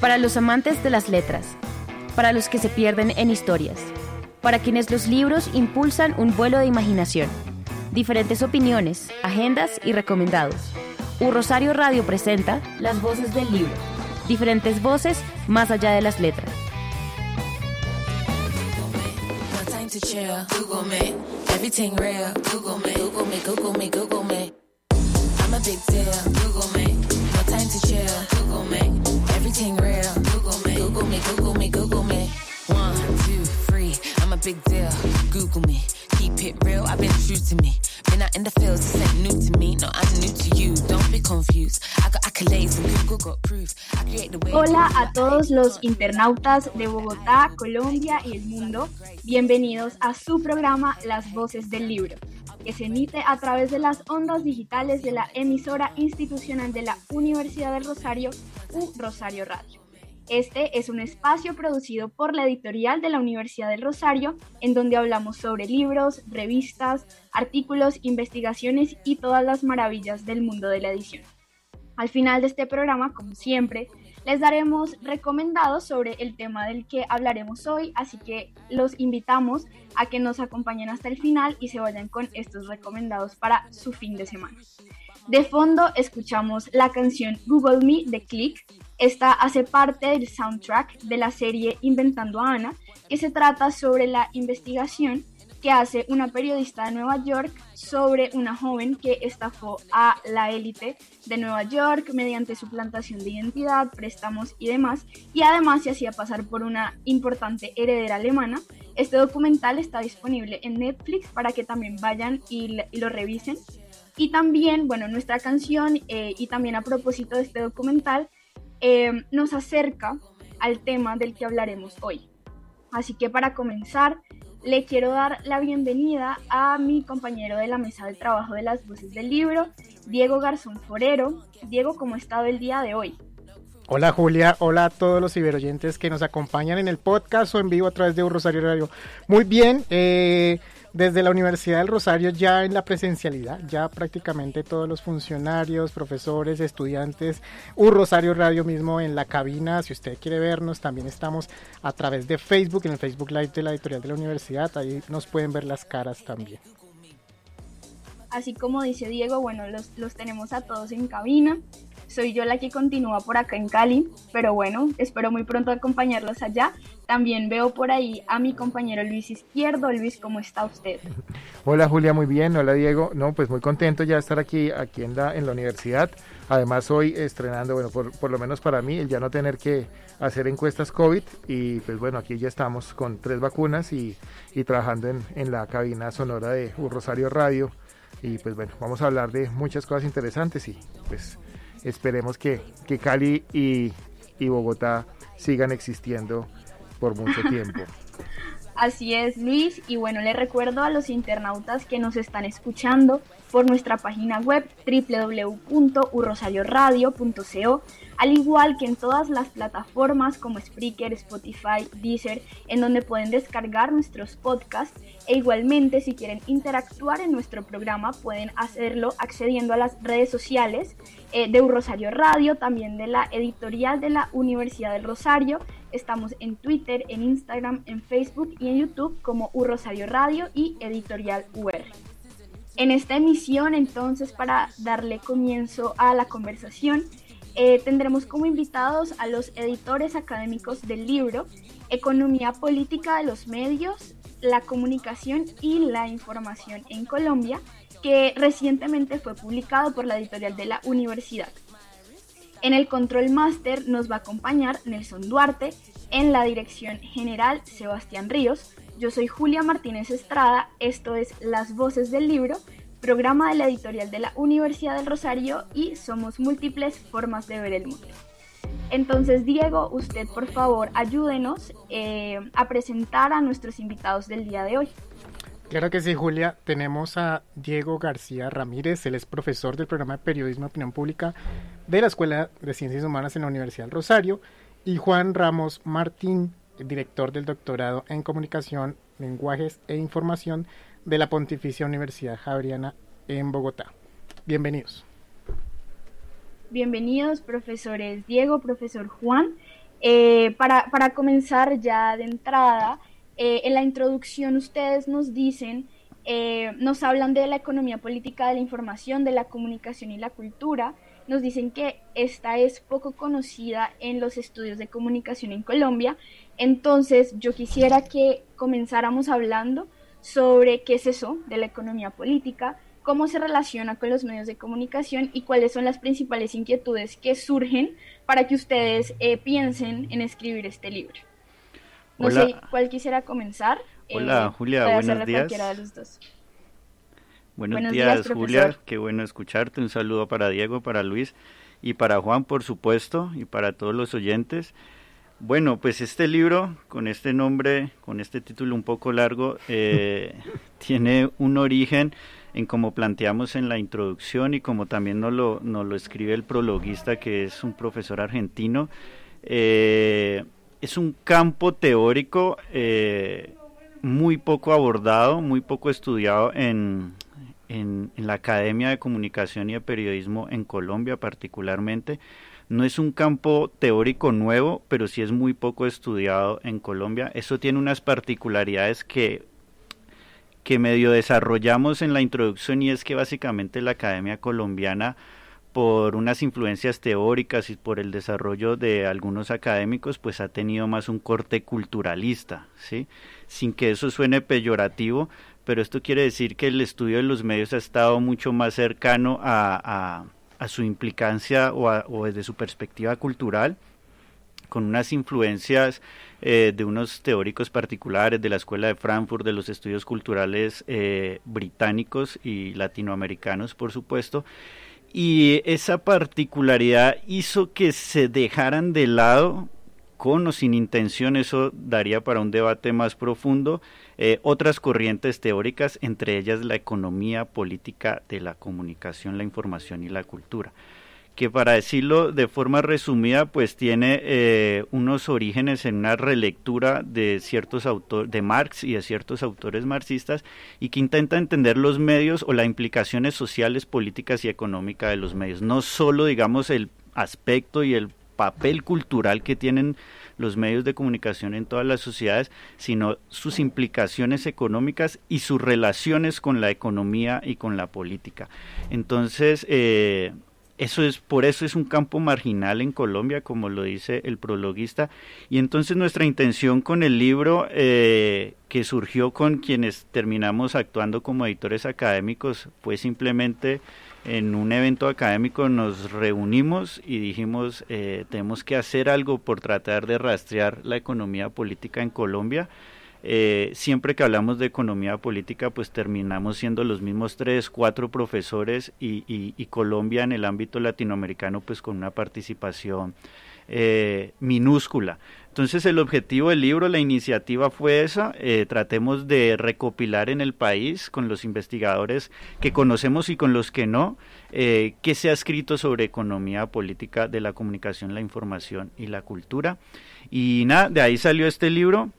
Para los amantes de las letras, para los que se pierden en historias, para quienes los libros impulsan un vuelo de imaginación, diferentes opiniones, agendas y recomendados. U Rosario Radio presenta Las voces del libro, diferentes voces más allá de las letras. everything real. Me, Google me, Google me. One, two, three, I'm a big deal. Google me, keep it real. I've been true to me. Been out in the fields, this ain't new to me. No, I'm new to you. Don't be confused. I got accolades and Google got proof. I create the way. Hola a todos los internautas de Bogotá, Colombia y el mundo. Bienvenidos a su programa Las Voces del Libro que se emite a través de las ondas digitales de la emisora institucional de la Universidad del Rosario, U Rosario Radio. Este es un espacio producido por la editorial de la Universidad del Rosario, en donde hablamos sobre libros, revistas, artículos, investigaciones y todas las maravillas del mundo de la edición. Al final de este programa, como siempre, les daremos recomendados sobre el tema del que hablaremos hoy, así que los invitamos a que nos acompañen hasta el final y se vayan con estos recomendados para su fin de semana. De fondo escuchamos la canción Google Me de Click. Esta hace parte del soundtrack de la serie Inventando a Ana, que se trata sobre la investigación que hace una periodista de Nueva York sobre una joven que estafó a la élite de Nueva York mediante su plantación de identidad, préstamos y demás, y además se hacía pasar por una importante heredera alemana. Este documental está disponible en Netflix para que también vayan y, lo revisen. Y también, bueno, nuestra canción eh, y también a propósito de este documental eh, nos acerca al tema del que hablaremos hoy. Así que para comenzar, le quiero dar la bienvenida a mi compañero de la mesa de trabajo de las voces del libro, Diego Garzón Forero. Diego, ¿cómo ha estado el día de hoy? Hola Julia, hola a todos los ciberoyentes que nos acompañan en el podcast o en vivo a través de Un Rosario Radio. Muy bien, eh, desde la Universidad del Rosario ya en la presencialidad, ya prácticamente todos los funcionarios, profesores, estudiantes, un Rosario Radio mismo en la cabina, si usted quiere vernos, también estamos a través de Facebook, en el Facebook Live de la editorial de la universidad, ahí nos pueden ver las caras también. Así como dice Diego, bueno, los, los tenemos a todos en cabina soy yo la que continúa por acá en Cali, pero bueno, espero muy pronto acompañarlos allá. También veo por ahí a mi compañero Luis Izquierdo. Luis, ¿cómo está usted? Hola Julia, muy bien. Hola Diego. No, pues muy contento ya de estar aquí, aquí en la, en la universidad. Además hoy estrenando, bueno, por, por lo menos para mí, el ya no tener que hacer encuestas COVID y pues bueno, aquí ya estamos con tres vacunas y, y trabajando en, en la cabina sonora de Rosario Radio y pues bueno, vamos a hablar de muchas cosas interesantes y pues esperemos que, que Cali y, y Bogotá sigan existiendo por mucho tiempo. Así es, Luis. Y bueno, le recuerdo a los internautas que nos están escuchando por nuestra página web www.urrosarioradio.co, al igual que en todas las plataformas como Spreaker, Spotify, Deezer, en donde pueden descargar nuestros podcasts e igualmente si quieren interactuar en nuestro programa pueden hacerlo accediendo a las redes sociales eh, de Rosario Radio, también de la editorial de la Universidad del Rosario. Estamos en Twitter, en Instagram, en Facebook y en YouTube como U Rosario Radio y Editorial UR. En esta emisión, entonces, para darle comienzo a la conversación, eh, tendremos como invitados a los editores académicos del libro Economía Política de los Medios, la Comunicación y la Información en Colombia, que recientemente fue publicado por la editorial de la universidad. En el Control Master nos va a acompañar Nelson Duarte, en la dirección general Sebastián Ríos. Yo soy Julia Martínez Estrada, esto es Las Voces del Libro. Programa de la editorial de la Universidad del Rosario y somos múltiples formas de ver el mundo. Entonces, Diego, usted por favor ayúdenos eh, a presentar a nuestros invitados del día de hoy. Claro que sí, Julia. Tenemos a Diego García Ramírez, él es profesor del programa de Periodismo y Opinión Pública de la Escuela de Ciencias Humanas en la Universidad del Rosario, y Juan Ramos Martín, director del doctorado en Comunicación, Lenguajes e Información de la Pontificia Universidad Javeriana en Bogotá. Bienvenidos. Bienvenidos, profesores Diego, profesor Juan. Eh, para, para, comenzar ya de entrada, eh, en la introducción ustedes nos dicen, eh, nos hablan de la economía política de la información, de la comunicación y la cultura. Nos dicen que esta es poco conocida en los estudios de comunicación en Colombia. Entonces, yo quisiera que comenzáramos hablando sobre qué es eso de la economía política, cómo se relaciona con los medios de comunicación y cuáles son las principales inquietudes que surgen para que ustedes eh, piensen en escribir este libro. No sé cuál quisiera comenzar. Hola, eh, Julia, buenos días. Buenos, días, Julia. Qué bueno escucharte. Un saludo para Diego, para Luis y para Juan, por supuesto, y para todos los oyentes. Bueno, pues este libro, con este nombre, con este título un poco largo, eh, tiene un origen en como planteamos en la introducción y como también nos lo, nos lo escribe el prologuista, que es un profesor argentino. Eh, es un campo teórico eh, muy poco abordado, muy poco estudiado en, en, la Academia de Comunicación y de Periodismo en Colombia particularmente. No es un campo teórico nuevo, pero sí es muy poco estudiado en Colombia. Eso tiene unas particularidades que que medio desarrollamos en la introducción y es que básicamente la Academia Colombiana por unas influencias teóricas y por el desarrollo de algunos académicos, pues ha tenido más un corte culturalista, ¿sí? Sin que eso suene peyorativo, pero esto quiere decir que el estudio de los medios ha estado mucho más cercano a, a, su implicancia o, o desde su perspectiva cultural, con unas influencias eh, de unos teóricos particulares de la Escuela de Frankfurt, de los estudios culturales eh, británicos y latinoamericanos, por supuesto. Y esa particularidad hizo que se dejaran de lado, con o sin intención, eso daría para un debate más profundo, eh, otras corrientes teóricas, entre ellas la economía política de la comunicación, la información y la cultura que para decirlo de forma resumida, pues tiene eh, unos orígenes en una relectura de ciertos autores, de Marx y de ciertos autores marxistas, y que intenta entender los medios o las implicaciones sociales, políticas y económicas de los medios, no solo, digamos, el aspecto y el papel cultural que tienen los medios de comunicación en todas las sociedades, sino sus implicaciones económicas y sus relaciones con la economía y con la política. Entonces, eh, eso es, por eso es un campo marginal en Colombia, como lo dice el prologuista. Y entonces nuestra intención con el libro, eh, que surgió con quienes terminamos actuando como editores académicos, fue simplemente en un evento académico nos reunimos y dijimos, eh, tenemos que hacer algo por tratar de rastrear la economía política en Colombia eh, siempre que hablamos de economía política, pues terminamos siendo los mismos tres, cuatro profesores y, Colombia en el ámbito latinoamericano, pues con una participación eh, minúscula. Entonces el objetivo del libro, la iniciativa fue esa, eh, tratemos de recopilar en el país con los investigadores que conocemos y con los que no, eh, qué se ha escrito sobre economía política de la comunicación, la información y la cultura. Y nada, de ahí salió este libro,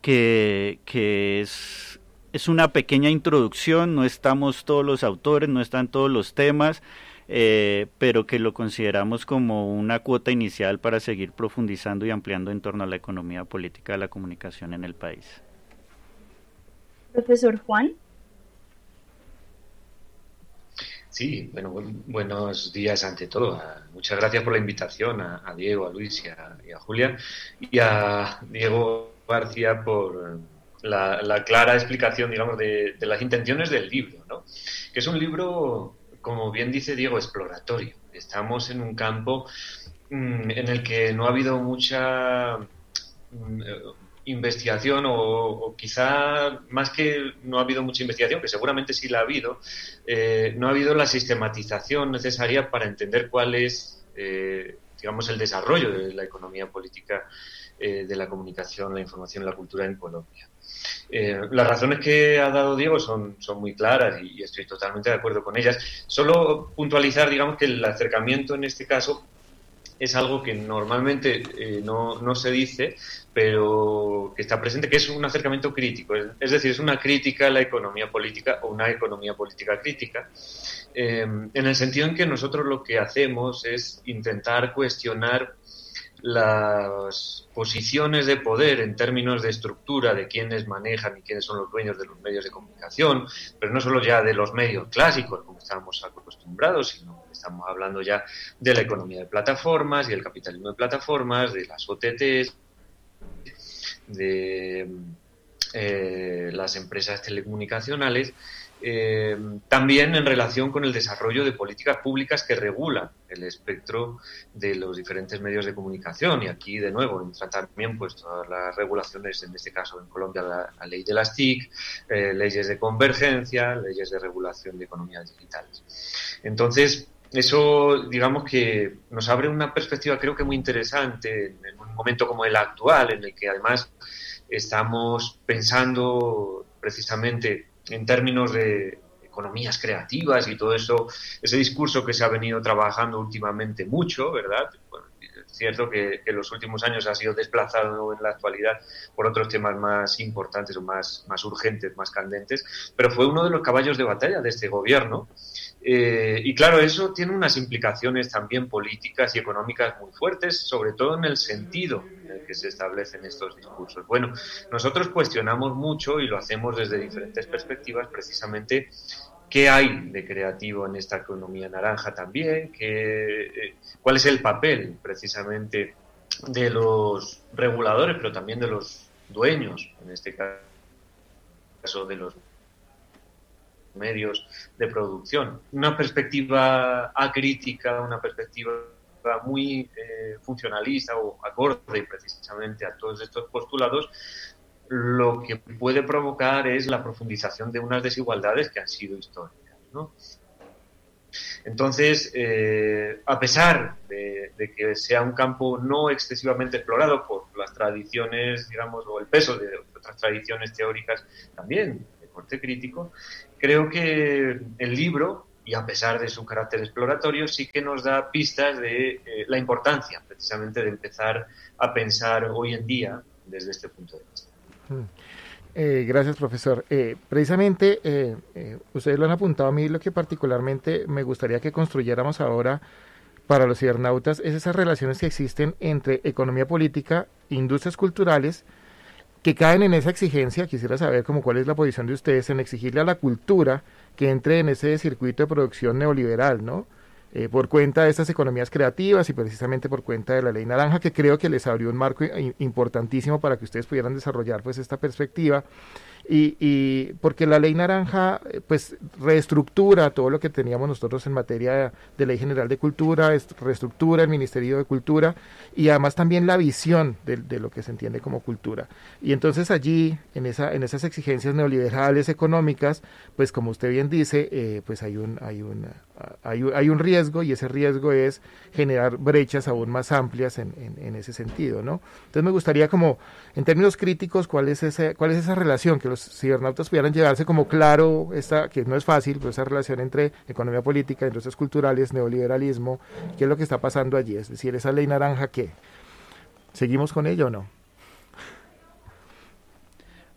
que, que es, es, una pequeña introducción, no estamos todos los autores, no están todos los temas, eh, pero que lo consideramos como una cuota inicial para seguir profundizando y ampliando en torno a la economía política de la comunicación en el país. Profesor Juan. Sí, bueno, buenos días ante todo. Muchas gracias por la invitación a, Diego, a Luis y a, y a Julia. Y a Diego García por la, clara explicación, digamos, de, las intenciones del libro, ¿no? Que es un libro, como bien dice Diego, exploratorio. Estamos en un campo mm, en el que no ha habido mucha mm, investigación o, quizá más que no ha habido mucha investigación, que seguramente sí la ha habido, eh, no ha habido la sistematización necesaria para entender cuál es, eh, digamos, el desarrollo de la economía política eh, de la comunicación, la información y la cultura en Colombia. las razones que ha dado Diego son, son muy claras y, estoy totalmente de acuerdo con ellas. Solo puntualizar, digamos, que el acercamiento en este caso es algo que normalmente eh, no, no, se dice, pero que está presente, que es un acercamiento crítico. Es, decir, es una crítica a la economía política o una economía política crítica, eh, en el sentido en que nosotros lo que hacemos es intentar cuestionar las posiciones de poder en términos de estructura de quiénes manejan y quiénes son los dueños de los medios de comunicación, pero no solo ya de los medios clásicos, como estábamos acostumbrados, sino estamos hablando ya de la economía de plataformas y el capitalismo de plataformas, de las OTTs, de eh, las empresas telecomunicacionales eh, también en relación con el desarrollo de políticas públicas que regulan el espectro de los diferentes medios de comunicación. Y aquí, de nuevo, entran también pues, todas las regulaciones, en este caso en Colombia, la, ley de las TIC, eh, leyes de convergencia, leyes de regulación de economías digitales. Entonces, eso, digamos que nos abre una perspectiva, creo que muy interesante, en un momento como el actual, en el que además estamos pensando precisamente en términos de economías creativas y todo eso, ese discurso que se ha venido trabajando últimamente mucho, ¿verdad? es cierto que en los últimos años ha sido desplazado en la actualidad por otros temas más importantes o más, más urgentes, más candentes, pero fue uno de los caballos de batalla de este gobierno. Eh, y claro, eso tiene unas implicaciones también políticas y económicas muy fuertes, sobre todo en el sentido que se establecen estos discursos. Bueno, nosotros cuestionamos mucho y lo hacemos desde diferentes perspectivas, precisamente qué hay de creativo en esta economía naranja también, eh, cuál es el papel precisamente de los reguladores, pero también de los dueños, en este caso de los medios de producción. Una perspectiva acrítica, una perspectiva muy eh, funcionalista o acorde precisamente a todos estos postulados, lo que puede provocar es la profundización de unas desigualdades que han sido históricas. Entonces, eh, a pesar de, que sea un campo no excesivamente explorado por las tradiciones, digamos, o el peso de otras tradiciones teóricas también de corte crítico, creo que el libro y a pesar de su carácter exploratorio, sí que nos da pistas de eh, la importancia precisamente de empezar a pensar hoy en día desde este punto de vista. Hmm. Eh, gracias, profesor. Eh, precisamente, ustedes lo han apuntado a mí, lo que particularmente me gustaría que construyéramos ahora para los cibernautas es esas relaciones que existen entre economía política, industrias culturales, que caen en esa exigencia, quisiera saber cómo cuál es la posición de ustedes en exigirle a la cultura que entre en ese circuito de producción neoliberal, ¿no? Eh, por cuenta de estas economías creativas y precisamente por cuenta de la ley naranja, que creo que les abrió un marco importantísimo para que ustedes pudieran desarrollar pues esta perspectiva y, y, porque la ley naranja eh, pues reestructura todo lo que teníamos nosotros en materia de, ley general de cultura, reestructura el Ministerio de Cultura y además también la visión de, lo que se entiende como cultura. Y entonces allí, en, esa, en esas exigencias neoliberales económicas, pues como usted bien dice, eh, pues hay un, hay, un, hay, hay, un riesgo y ese riesgo es generar brechas aún más amplias en, en, en ese sentido, ¿no? Entonces me gustaría como, en términos críticos, cuál es, ese, cuál es esa relación que los cibernautas pudieran llevarse como claro, esta, que no es fácil, pero esa relación entre economía política, industrias culturales, neoliberalismo, qué es lo que está pasando allí, es decir, esa ley naranja, ¿qué? ¿Seguimos con ello o no?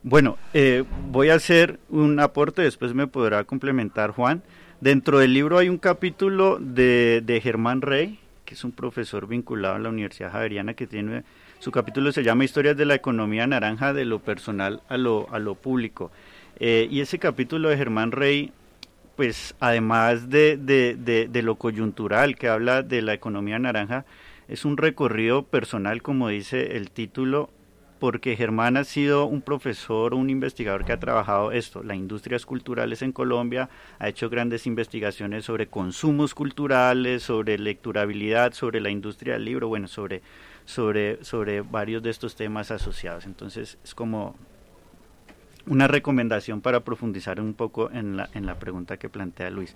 Bueno, eh, voy a hacer un aporte, después me podrá complementar Juan. Dentro del libro hay un capítulo de, de Germán Rey, que es un profesor vinculado a la Universidad Javeriana que tiene su capítulo se llama Historias de la economía naranja de lo personal a lo, a lo público. Eh, y ese capítulo de Germán Rey, pues además de, de, de, lo coyuntural que habla de la economía naranja, es un recorrido personal, como dice el título, porque Germán ha sido un profesor, un investigador que ha trabajado esto, las industrias culturales en Colombia, ha hecho grandes investigaciones sobre consumos culturales, sobre lecturabilidad, sobre la industria del libro, bueno, sobre, sobre, sobre varios de estos temas asociados. Entonces es como una recomendación para profundizar un poco en la, en la pregunta que plantea Luis.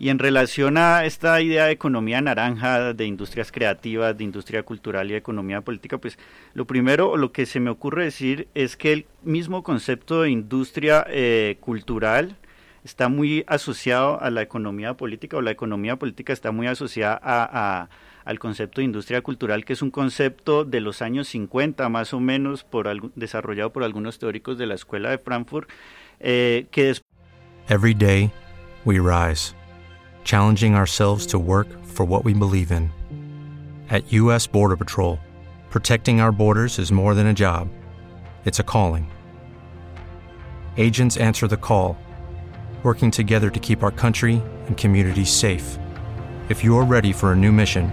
Y en relación a esta idea de economía naranja, de industrias creativas, de industria cultural y de economía política, pues lo primero, lo que se me ocurre decir es que el mismo concepto de industria eh, cultural está muy asociado a la economía política o la economía política está muy asociada a al concepto de industria cultural, que es un concepto de los años 50 más o menos, por desarrollado por algunos teóricos de la Escuela de Frankfurt, eh, que Every day we rise, challenging ourselves to work for what we believe in. At U.S. Border Patrol, protecting our borders is more than a job, it's a calling. Agents answer the call, working together to keep our country and communities safe. If you're ready for a new mission,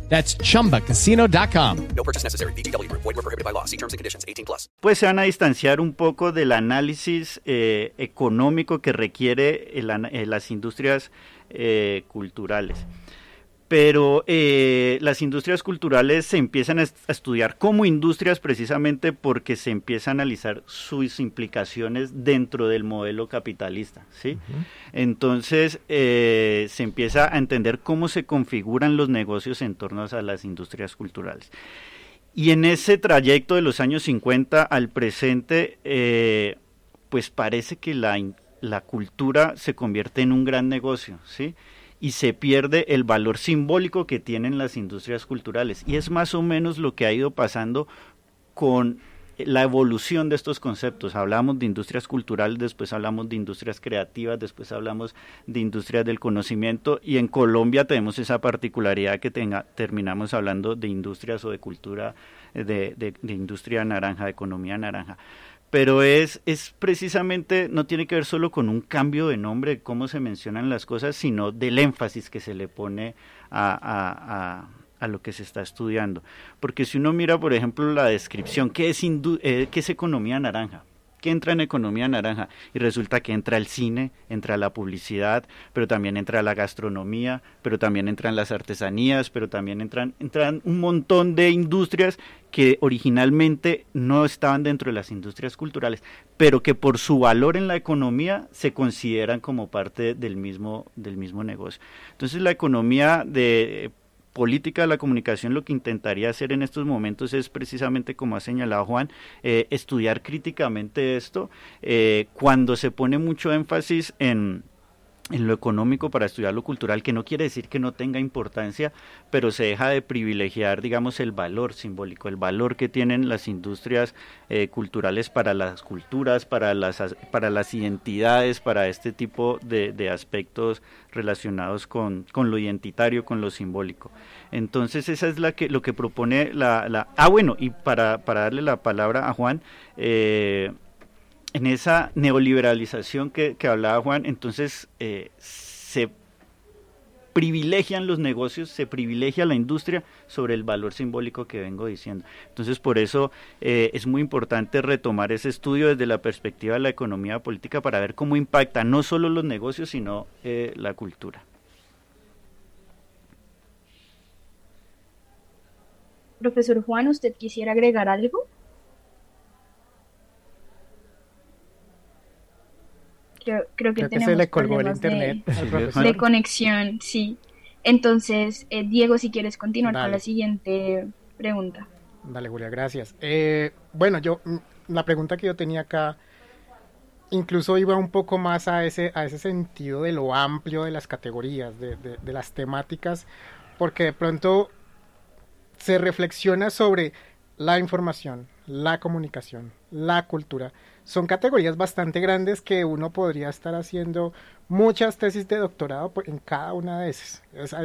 That's chumbacasino.com. No purchase necessary. BGW. Void were prohibited by law. See terms and conditions 18 plus. Pues se van a distanciar un poco del análisis eh, económico que requiere el, eh, las industrias eh, culturales pero eh, las industrias culturales se empiezan a, estudiar como industrias precisamente porque se empieza a analizar sus implicaciones dentro del modelo capitalista, ¿sí? Entonces eh, se empieza a entender cómo se configuran los negocios en torno a las industrias culturales. Y en ese trayecto de los años 50 al presente, eh, pues parece que la, la cultura se convierte en un gran negocio, ¿sí? Y se pierde el valor simbólico que tienen las industrias culturales. Y es más o menos lo que ha ido pasando con la evolución de estos conceptos. Hablamos de industrias culturales, después hablamos de industrias creativas, después hablamos de industrias del conocimiento y en Colombia tenemos esa particularidad que tenga, terminamos hablando de industrias o de cultura, de, de industria naranja, de economía naranja pero es, es precisamente, no tiene que ver solo con un cambio de nombre, cómo se mencionan las cosas, sino del énfasis que se le pone a, a, a, lo que se está estudiando. Porque si uno mira, por ejemplo, la descripción, ¿qué es, eh, ¿qué es economía naranja? Que entra en economía naranja y resulta que entra el cine, entra la publicidad, pero también entra la gastronomía, pero también entran las artesanías, pero también entran, entran un montón de industrias que originalmente no estaban dentro de las industrias culturales, pero que por su valor en la economía se consideran como parte del mismo, del mismo negocio. Entonces la economía de política de la comunicación lo que intentaría hacer en estos momentos es precisamente, como ha señalado Juan, eh, estudiar críticamente esto eh, cuando se pone mucho énfasis en en lo económico para estudiar lo cultural, que no quiere decir que no tenga importancia, pero se deja de privilegiar, digamos, el valor simbólico, el valor que tienen las industrias eh, culturales para las culturas, para las, para las identidades, para este tipo de, de aspectos relacionados con, con, lo identitario, con lo simbólico. Entonces, esa es la que, lo que propone la... la ah, bueno, y para, para darle la palabra a Juan, eh, en esa neoliberalización que, hablaba Juan, entonces eh, se privilegian los negocios, se privilegia la industria sobre el valor simbólico que vengo diciendo. Entonces, por eso eh, es muy importante retomar ese estudio desde la perspectiva de la economía política para ver cómo impacta no solo los negocios, sino eh, la cultura. Profesor Juan, ¿usted quisiera agregar algo? Creo, que tenemos se le colgó el internet de, conexión, sí. Entonces, eh, Diego, si quieres continuar con la siguiente pregunta. Dale, Julia, gracias. Eh, bueno, yo, mm, la pregunta que yo tenía acá incluso iba un poco más a ese, a ese sentido de lo amplio de las categorías, de, de, las temáticas, porque de pronto se reflexiona sobre la información, la comunicación, la cultura. Son categorías bastante grandes que uno podría estar haciendo muchas tesis de doctorado en cada una de esas.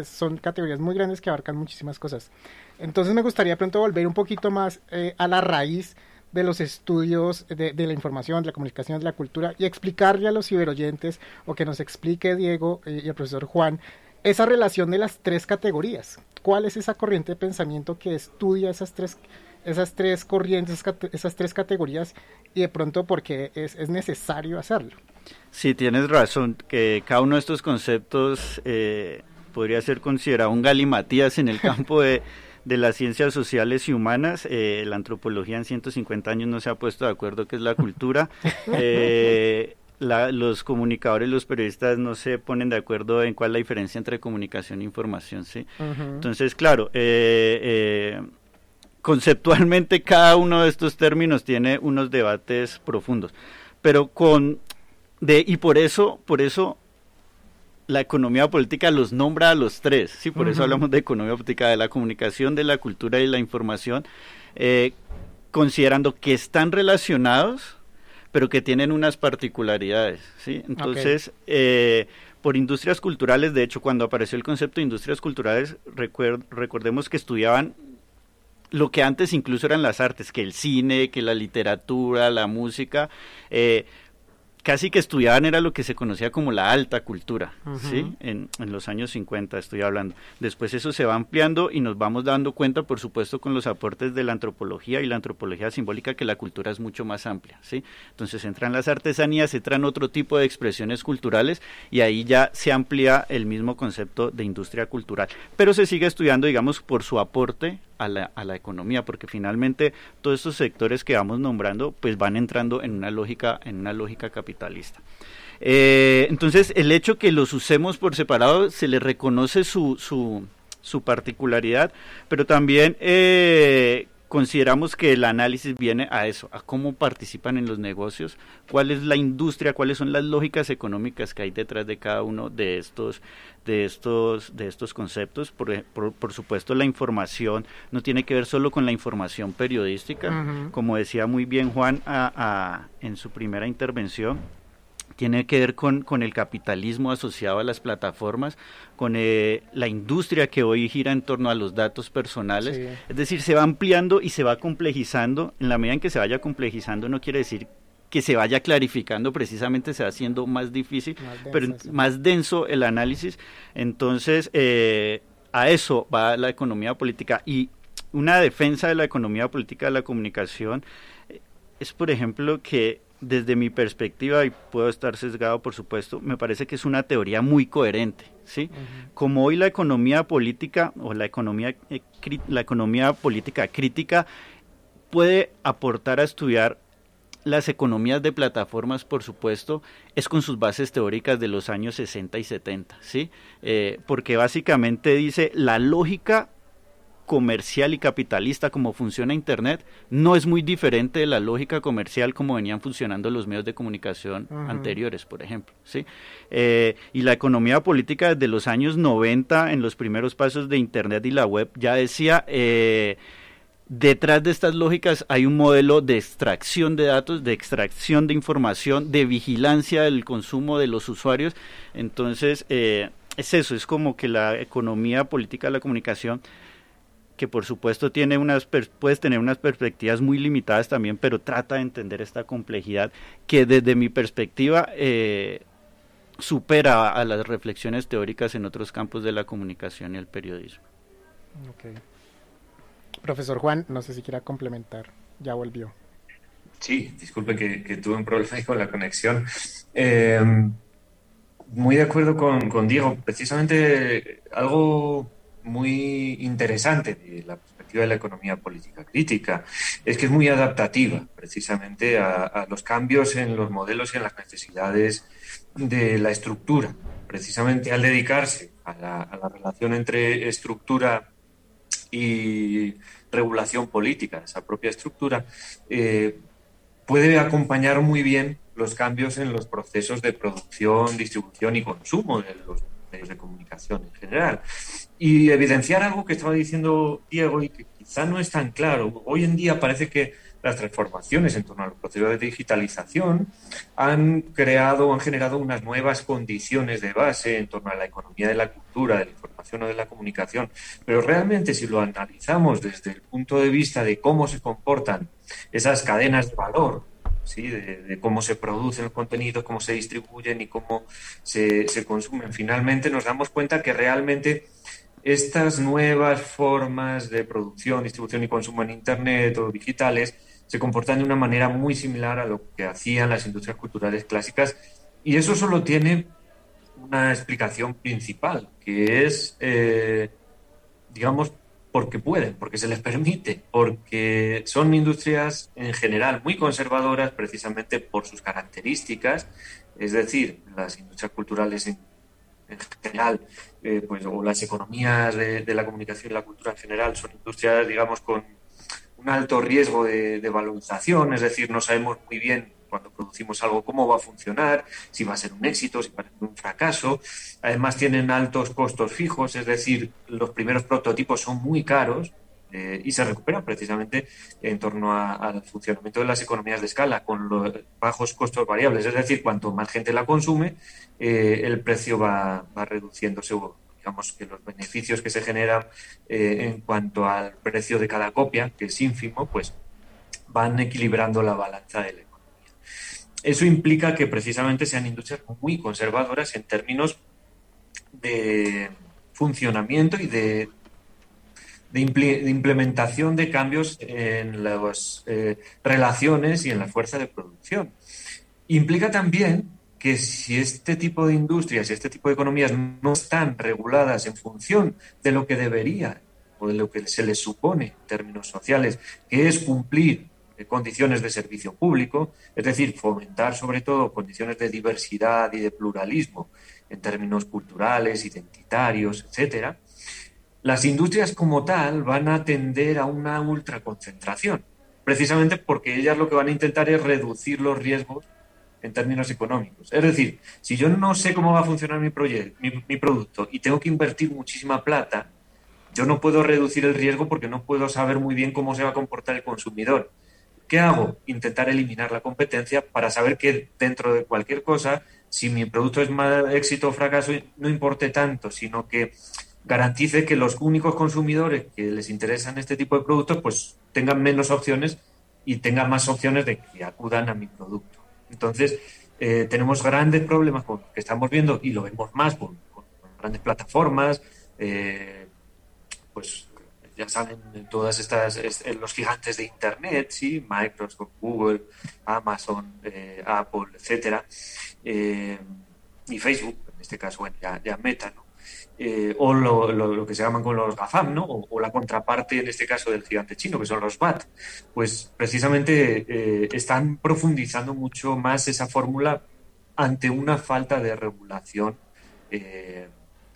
son categorías muy grandes que abarcan muchísimas cosas. Entonces me gustaría pronto volver un poquito más eh, a la raíz de los estudios de, la información, de la comunicación, de la cultura y explicarle a los ciberoyentes o que nos explique Diego eh, y el profesor Juan esa relación de las tres categorías. ¿Cuál es esa corriente de pensamiento que estudia esas tres, esas tres corrientes, esas tres categorías y de pronto por qué es, necesario hacerlo? Sí, tienes razón, que cada uno de estos conceptos eh, podría ser considerado un galimatías en el campo de de las ciencias sociales y humanas. Eh, la antropología en 150 años no se ha puesto de acuerdo qué es la cultura. Eh, los comunicadores, los periodistas no se ponen de acuerdo en cuál es la diferencia entre comunicación e información. ¿sí? Entonces, claro, eh, conceptualmente cada uno de estos términos tiene unos debates profundos. Pero con... De, y por eso, por eso la economía política los nombra a los tres, sí, por eso hablamos de economía política, de la comunicación, de la cultura y la información, eh, considerando que están relacionados, pero que tienen unas particularidades, sí. Entonces, eh, por industrias culturales, de hecho, cuando apareció el concepto de industrias culturales, recordemos que estudiaban lo que antes incluso eran las artes, que el cine, que la literatura, la música, eh, casi que estudiaban era lo que se conocía como la alta cultura, ¿sí? En, en, los años 50 estoy hablando. Después eso se va ampliando y nos vamos dando cuenta, por supuesto, con los aportes de la antropología y la antropología simbólica, que la cultura es mucho más amplia, ¿sí? Entonces entran las artesanías, entran otro tipo de expresiones culturales y ahí ya se amplía el mismo concepto de industria cultural. Pero se sigue estudiando, digamos, por su aporte a la, economía, porque finalmente todos estos sectores que vamos nombrando, pues van entrando en una lógica, en una lógica capitalista. Eh, entonces, el hecho que los usemos por separado se le reconoce su, su, su particularidad, pero también eh, consideramos que el análisis viene a eso, a cómo participan en los negocios, cuál es la industria, cuáles son las lógicas económicas que hay detrás de cada uno de estos de estos de estos conceptos. Por, por, supuesto, la información no tiene que ver solo con la información periodística, como decía muy bien Juan a, en su primera intervención tiene que ver con, con, el capitalismo asociado a las plataformas, con eh, la industria que hoy gira en torno a los datos personales. Es decir, se va ampliando y se va complejizando. En la medida en que se vaya complejizando no quiere decir que se vaya clarificando, precisamente se va haciendo más difícil, pero más denso el análisis. Entonces, eh, a eso va la economía política. Y una defensa de la economía política de la comunicación eh, es, por ejemplo, que desde mi perspectiva, y puedo estar sesgado por supuesto, me parece que es una teoría muy coherente. ¿sí? Como hoy la economía política o la economía, eh, la economía política crítica puede aportar a estudiar las economías de plataformas, por supuesto, es con sus bases teóricas de los años 60 y 70, ¿sí? Eh, porque básicamente dice la lógica comercial y capitalista como funciona Internet no es muy diferente de la lógica comercial como venían funcionando los medios de comunicación anteriores, por ejemplo. ¿sí? Eh, y la economía política desde los años 90, en los primeros pasos de Internet y la web, ya decía... Eh, detrás de estas lógicas hay un modelo de extracción de datos, de extracción de información, de vigilancia del consumo de los usuarios. Entonces, eh, es eso, es como que la economía política de la comunicación que por supuesto tiene unas puedes tener unas perspectivas muy limitadas también, pero trata de entender esta complejidad que desde mi perspectiva eh, supera a las reflexiones teóricas en otros campos de la comunicación y el periodismo. Profesor Juan, no sé si quiera complementar, ya volvió. Sí, disculpe que, tuve un problema con la conexión. Eh, muy de acuerdo con, con Diego, precisamente algo muy interesante de la perspectiva de la economía política crítica. Es que es muy adaptativa precisamente a, los cambios en los modelos y en las necesidades de la estructura. Precisamente al dedicarse a la, relación entre estructura y regulación política, esa propia estructura, eh, puede acompañar muy bien los cambios en los procesos de producción, distribución y consumo de los medios de comunicación en general. Y evidenciar algo que estaba diciendo Diego y que quizá no es tan claro. Hoy en día parece que las transformaciones en torno al proceso de digitalización han creado, han generado unas nuevas condiciones de base en torno a la economía de la cultura, de la información o de la comunicación. Pero realmente si lo analizamos desde el punto de vista de cómo se comportan esas cadenas de valor, de, cómo se producen los contenidos, cómo se distribuyen y cómo se, se consumen, finalmente nos damos cuenta que realmente estas nuevas formas de producción, distribución y consumo en Internet o digitales se comportan de una manera muy similar a lo que hacían las industrias culturales clásicas. Y eso solo tiene una explicación principal, que es, eh, digamos, porque pueden, porque se les permite, porque son industrias en general muy conservadoras precisamente por sus características, es decir, las industrias culturales en, general, eh, pues, o las economías de, de, la comunicación y la cultura en general son industrias, digamos, con un alto riesgo de, valorización, es decir, no sabemos muy bien cuando producimos algo cómo va a funcionar, si va a ser un éxito, si va a ser un fracaso. Además tienen altos costos fijos, es decir, los primeros prototipos son muy caros eh, y se recuperan precisamente en torno al funcionamiento de las economías de escala con los bajos costos variables. Es decir, cuanto más gente la consume, eh, el precio va, va reduciéndose digamos que los beneficios que se generan eh, en cuanto al precio de cada copia, que es ínfimo, pues van equilibrando la balanza de la economía. Eso implica que precisamente sean industrias muy conservadoras en términos de funcionamiento y de, de, implementación de cambios en las eh, relaciones y en la fuerza de producción. Implica también que si este tipo de industrias y este tipo de economías no están reguladas en función de lo que debería o de lo que se les supone en términos sociales, que es cumplir condiciones de servicio público, es decir, fomentar sobre todo condiciones de diversidad y de pluralismo en términos culturales, identitarios, etcétera, las industrias como tal van a tender a una ultraconcentración, precisamente porque ellas lo que van a intentar es reducir los riesgos en términos económicos. Es decir, si yo no sé cómo va a funcionar mi, proyecto, mi, producto y tengo que invertir muchísima plata, yo no puedo reducir el riesgo porque no puedo saber muy bien cómo se va a comportar el consumidor. ¿Qué hago? Intentar eliminar la competencia para saber que dentro de cualquier cosa, si mi producto es más éxito o fracaso, no importe tanto, sino que garantice que los únicos consumidores que les interesan este tipo de productos, pues tengan menos opciones y tengan más opciones de que acudan a mi producto. Entonces, eh, tenemos grandes problemas con, que estamos viendo y lo vemos más con, grandes plataformas, eh, pues ya saben todas estas, los gigantes de Internet, ¿sí? Microsoft, Google, Amazon, eh, Apple, etcétera, y Facebook, en este caso, bueno, ya Meta, ¿no? Eh, o lo, que se llaman con los GAFAM, ¿no? O, la contraparte, en este caso, del gigante chino, que son los BAT, pues precisamente eh, están profundizando mucho más esa fórmula ante una falta de regulación eh,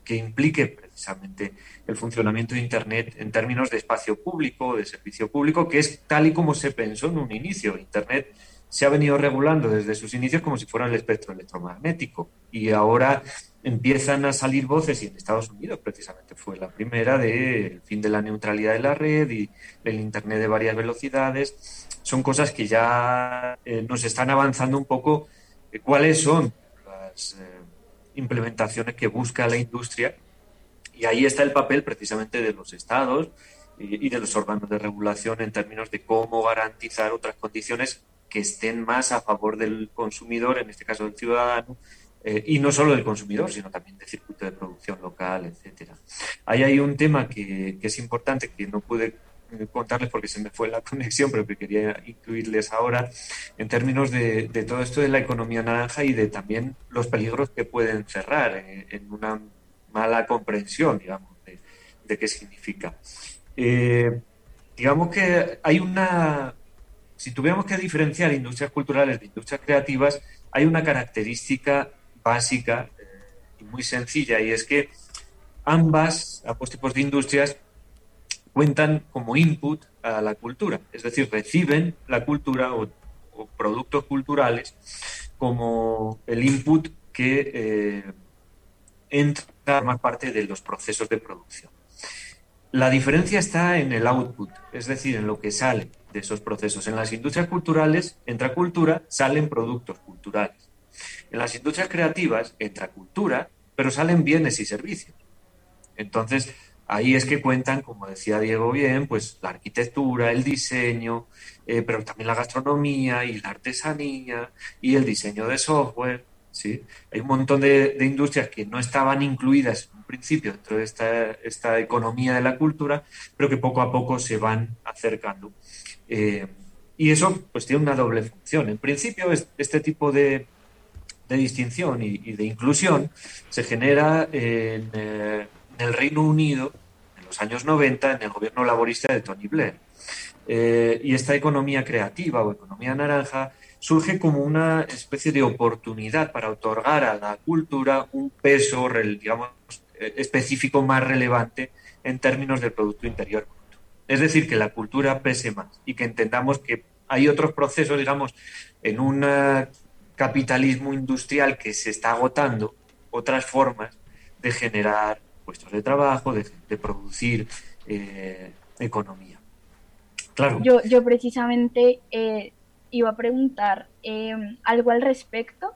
que implique precisamente el funcionamiento de Internet en términos de espacio público, de servicio público, que es tal y como se pensó en un inicio. Internet se ha venido regulando desde sus inicios como si fuera el espectro electromagnético y ahora empiezan a salir voces, y en Estados Unidos precisamente fue la primera, del fin de la neutralidad de la red y del Internet de varias velocidades. Son cosas que ya eh, nos están avanzando un poco eh, cuáles son las eh, implementaciones que busca la industria. Y ahí está el papel precisamente de los estados y de los órganos de regulación en términos de cómo garantizar otras condiciones que estén más a favor del consumidor, en este caso del ciudadano, eh, y no solo del consumidor, sino también del circuito de producción local, etcétera. Ahí hay un tema que, es importante, que no pude eh, contarles porque se me fue la conexión, pero que quería incluirles ahora, en términos de, todo esto de la economía naranja y de también los peligros que pueden cerrar eh, en, una mala comprensión, digamos, de, qué significa. digamos que hay una, si tuviéramos que diferenciar industrias culturales de industrias creativas, hay una característica básica eh, y muy sencilla, y es que ambas, ambos tipos de industrias, cuentan como input a la cultura, es decir, reciben la cultura o, productos culturales como el input que, eh, entra formar parte de los procesos de producción. La diferencia está en el output, es decir, en lo que sale de esos procesos. En las industrias culturales, entra cultura, salen productos culturales. En las industrias creativas, entra cultura, pero salen bienes y servicios. Entonces, ahí es que cuentan, como decía Diego bien, pues la arquitectura, el diseño, eh, pero también la gastronomía y la artesanía y el diseño de software. ¿sí? Hay un montón de, industrias que no estaban incluidas en un principio dentro de esta, economía de la cultura, pero que poco a poco se van acercando. Eh, y eso pues tiene una doble función. En principio, este tipo de, distinción y, de inclusión se genera en, eh, en, el Reino Unido en los años 90 en el gobierno laborista de Tony Blair. Eh, y esta economía creativa o economía naranja surge como una especie de oportunidad para otorgar a la cultura un peso, eh, específico más relevante en términos del Producto Interior. Es decir, que la cultura pese más y que entendamos que hay otros procesos, digamos, en un eh, capitalismo industrial que se está agotando, otras formas de generar puestos de trabajo, de, producir eh, economía. Claro. Yo, yo precisamente iba a preguntar algo al respecto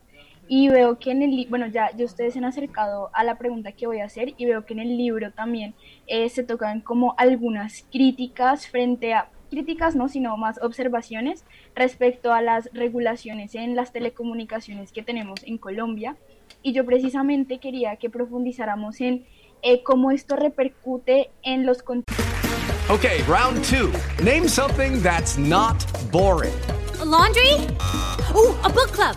y veo que en el bueno ya, ya ustedes se han acercado a la pregunta que voy a hacer y veo que en el libro también eh, se tocan como algunas críticas frente a críticas no sino más observaciones respecto a las regulaciones en las telecomunicaciones que tenemos en Colombia y yo precisamente quería que profundizáramos en eh, cómo esto repercute en los Okay, round two. Name something that's not boring. laundry? Ooh, a book club.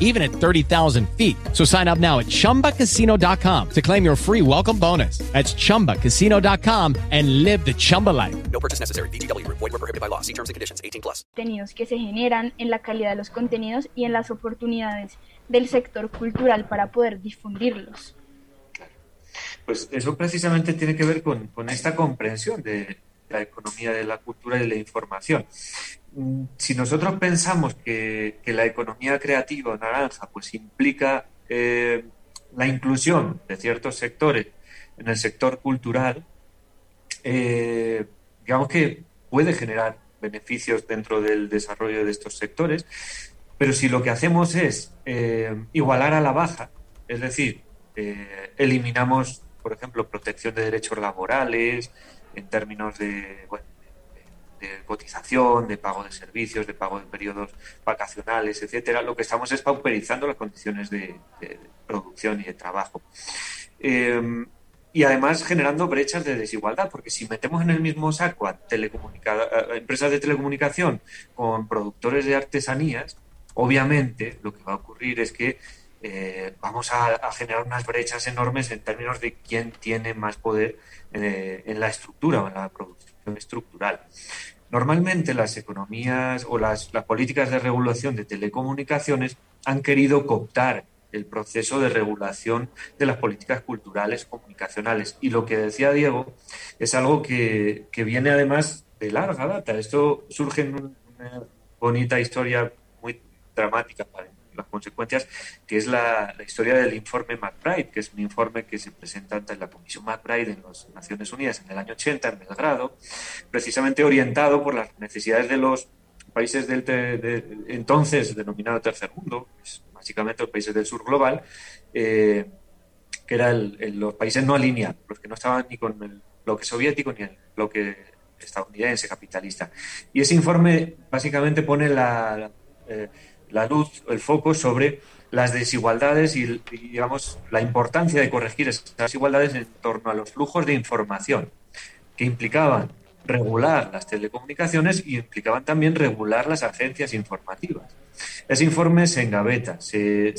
even at 30,000 feet. So sign up now at ChumbaCasino.com to claim your free welcome bonus. That's ChumbaCasino.com and live the Chumba life. No purchase necessary. BGW. Void were prohibited by law. See terms and conditions. 18 plus. Contenidos que se generan en la calidad de los contenidos y en las oportunidades del sector cultural para poder difundirlos. Pues eso precisamente tiene que ver con, con esta comprensión de la economía de la cultura y de la información. Si nosotros pensamos que, la economía creativa naranja pues implica eh, la inclusión de ciertos sectores en el sector cultural, eh, digamos que puede generar beneficios dentro del desarrollo de estos sectores, pero si lo que hacemos es eh, igualar a la baja, es decir, eliminamos, por ejemplo, protección de derechos laborales en términos de, de cotización, de pago de servicios, de pago de periodos vacacionales, etcétera, lo que estamos es pauperizando las condiciones de, producción y de trabajo. Em, y además generando brechas de desigualdad, porque si metemos en el mismo saco a, empresas de telecomunicación con productores de artesanías, obviamente lo que va a ocurrir es que eh, vamos a, generar unas brechas enormes en términos de quién tiene más poder eh, en la estructura o en la producción estructural. Normalmente las economías o las, políticas de regulación de telecomunicaciones han querido cooptar el proceso de regulación de las políticas culturales comunicacionales. Y lo que decía Diego es algo que, que viene además de larga data. Esto surge en una bonita historia muy dramática para las consecuencias, que es la, historia del informe McBride, que es un informe que se presenta ante la Comisión McBride en las Naciones Unidas en el año 80 en Belgrado, precisamente orientado por las necesidades de los países del entonces denominado tercer mundo, básicamente los países del sur global, eh, que eran los países no alineados, los que no estaban ni con el bloque soviético ni el bloque estadounidense capitalista. Y ese informe básicamente pone la, eh, la luz, el foco sobre las desigualdades y, digamos, la importancia de corregir esas desigualdades en torno a los flujos de información. que implicaban regular las telecomunicaciones y implicaban también regular las agencias informativas. Ese informe se engaveta, se,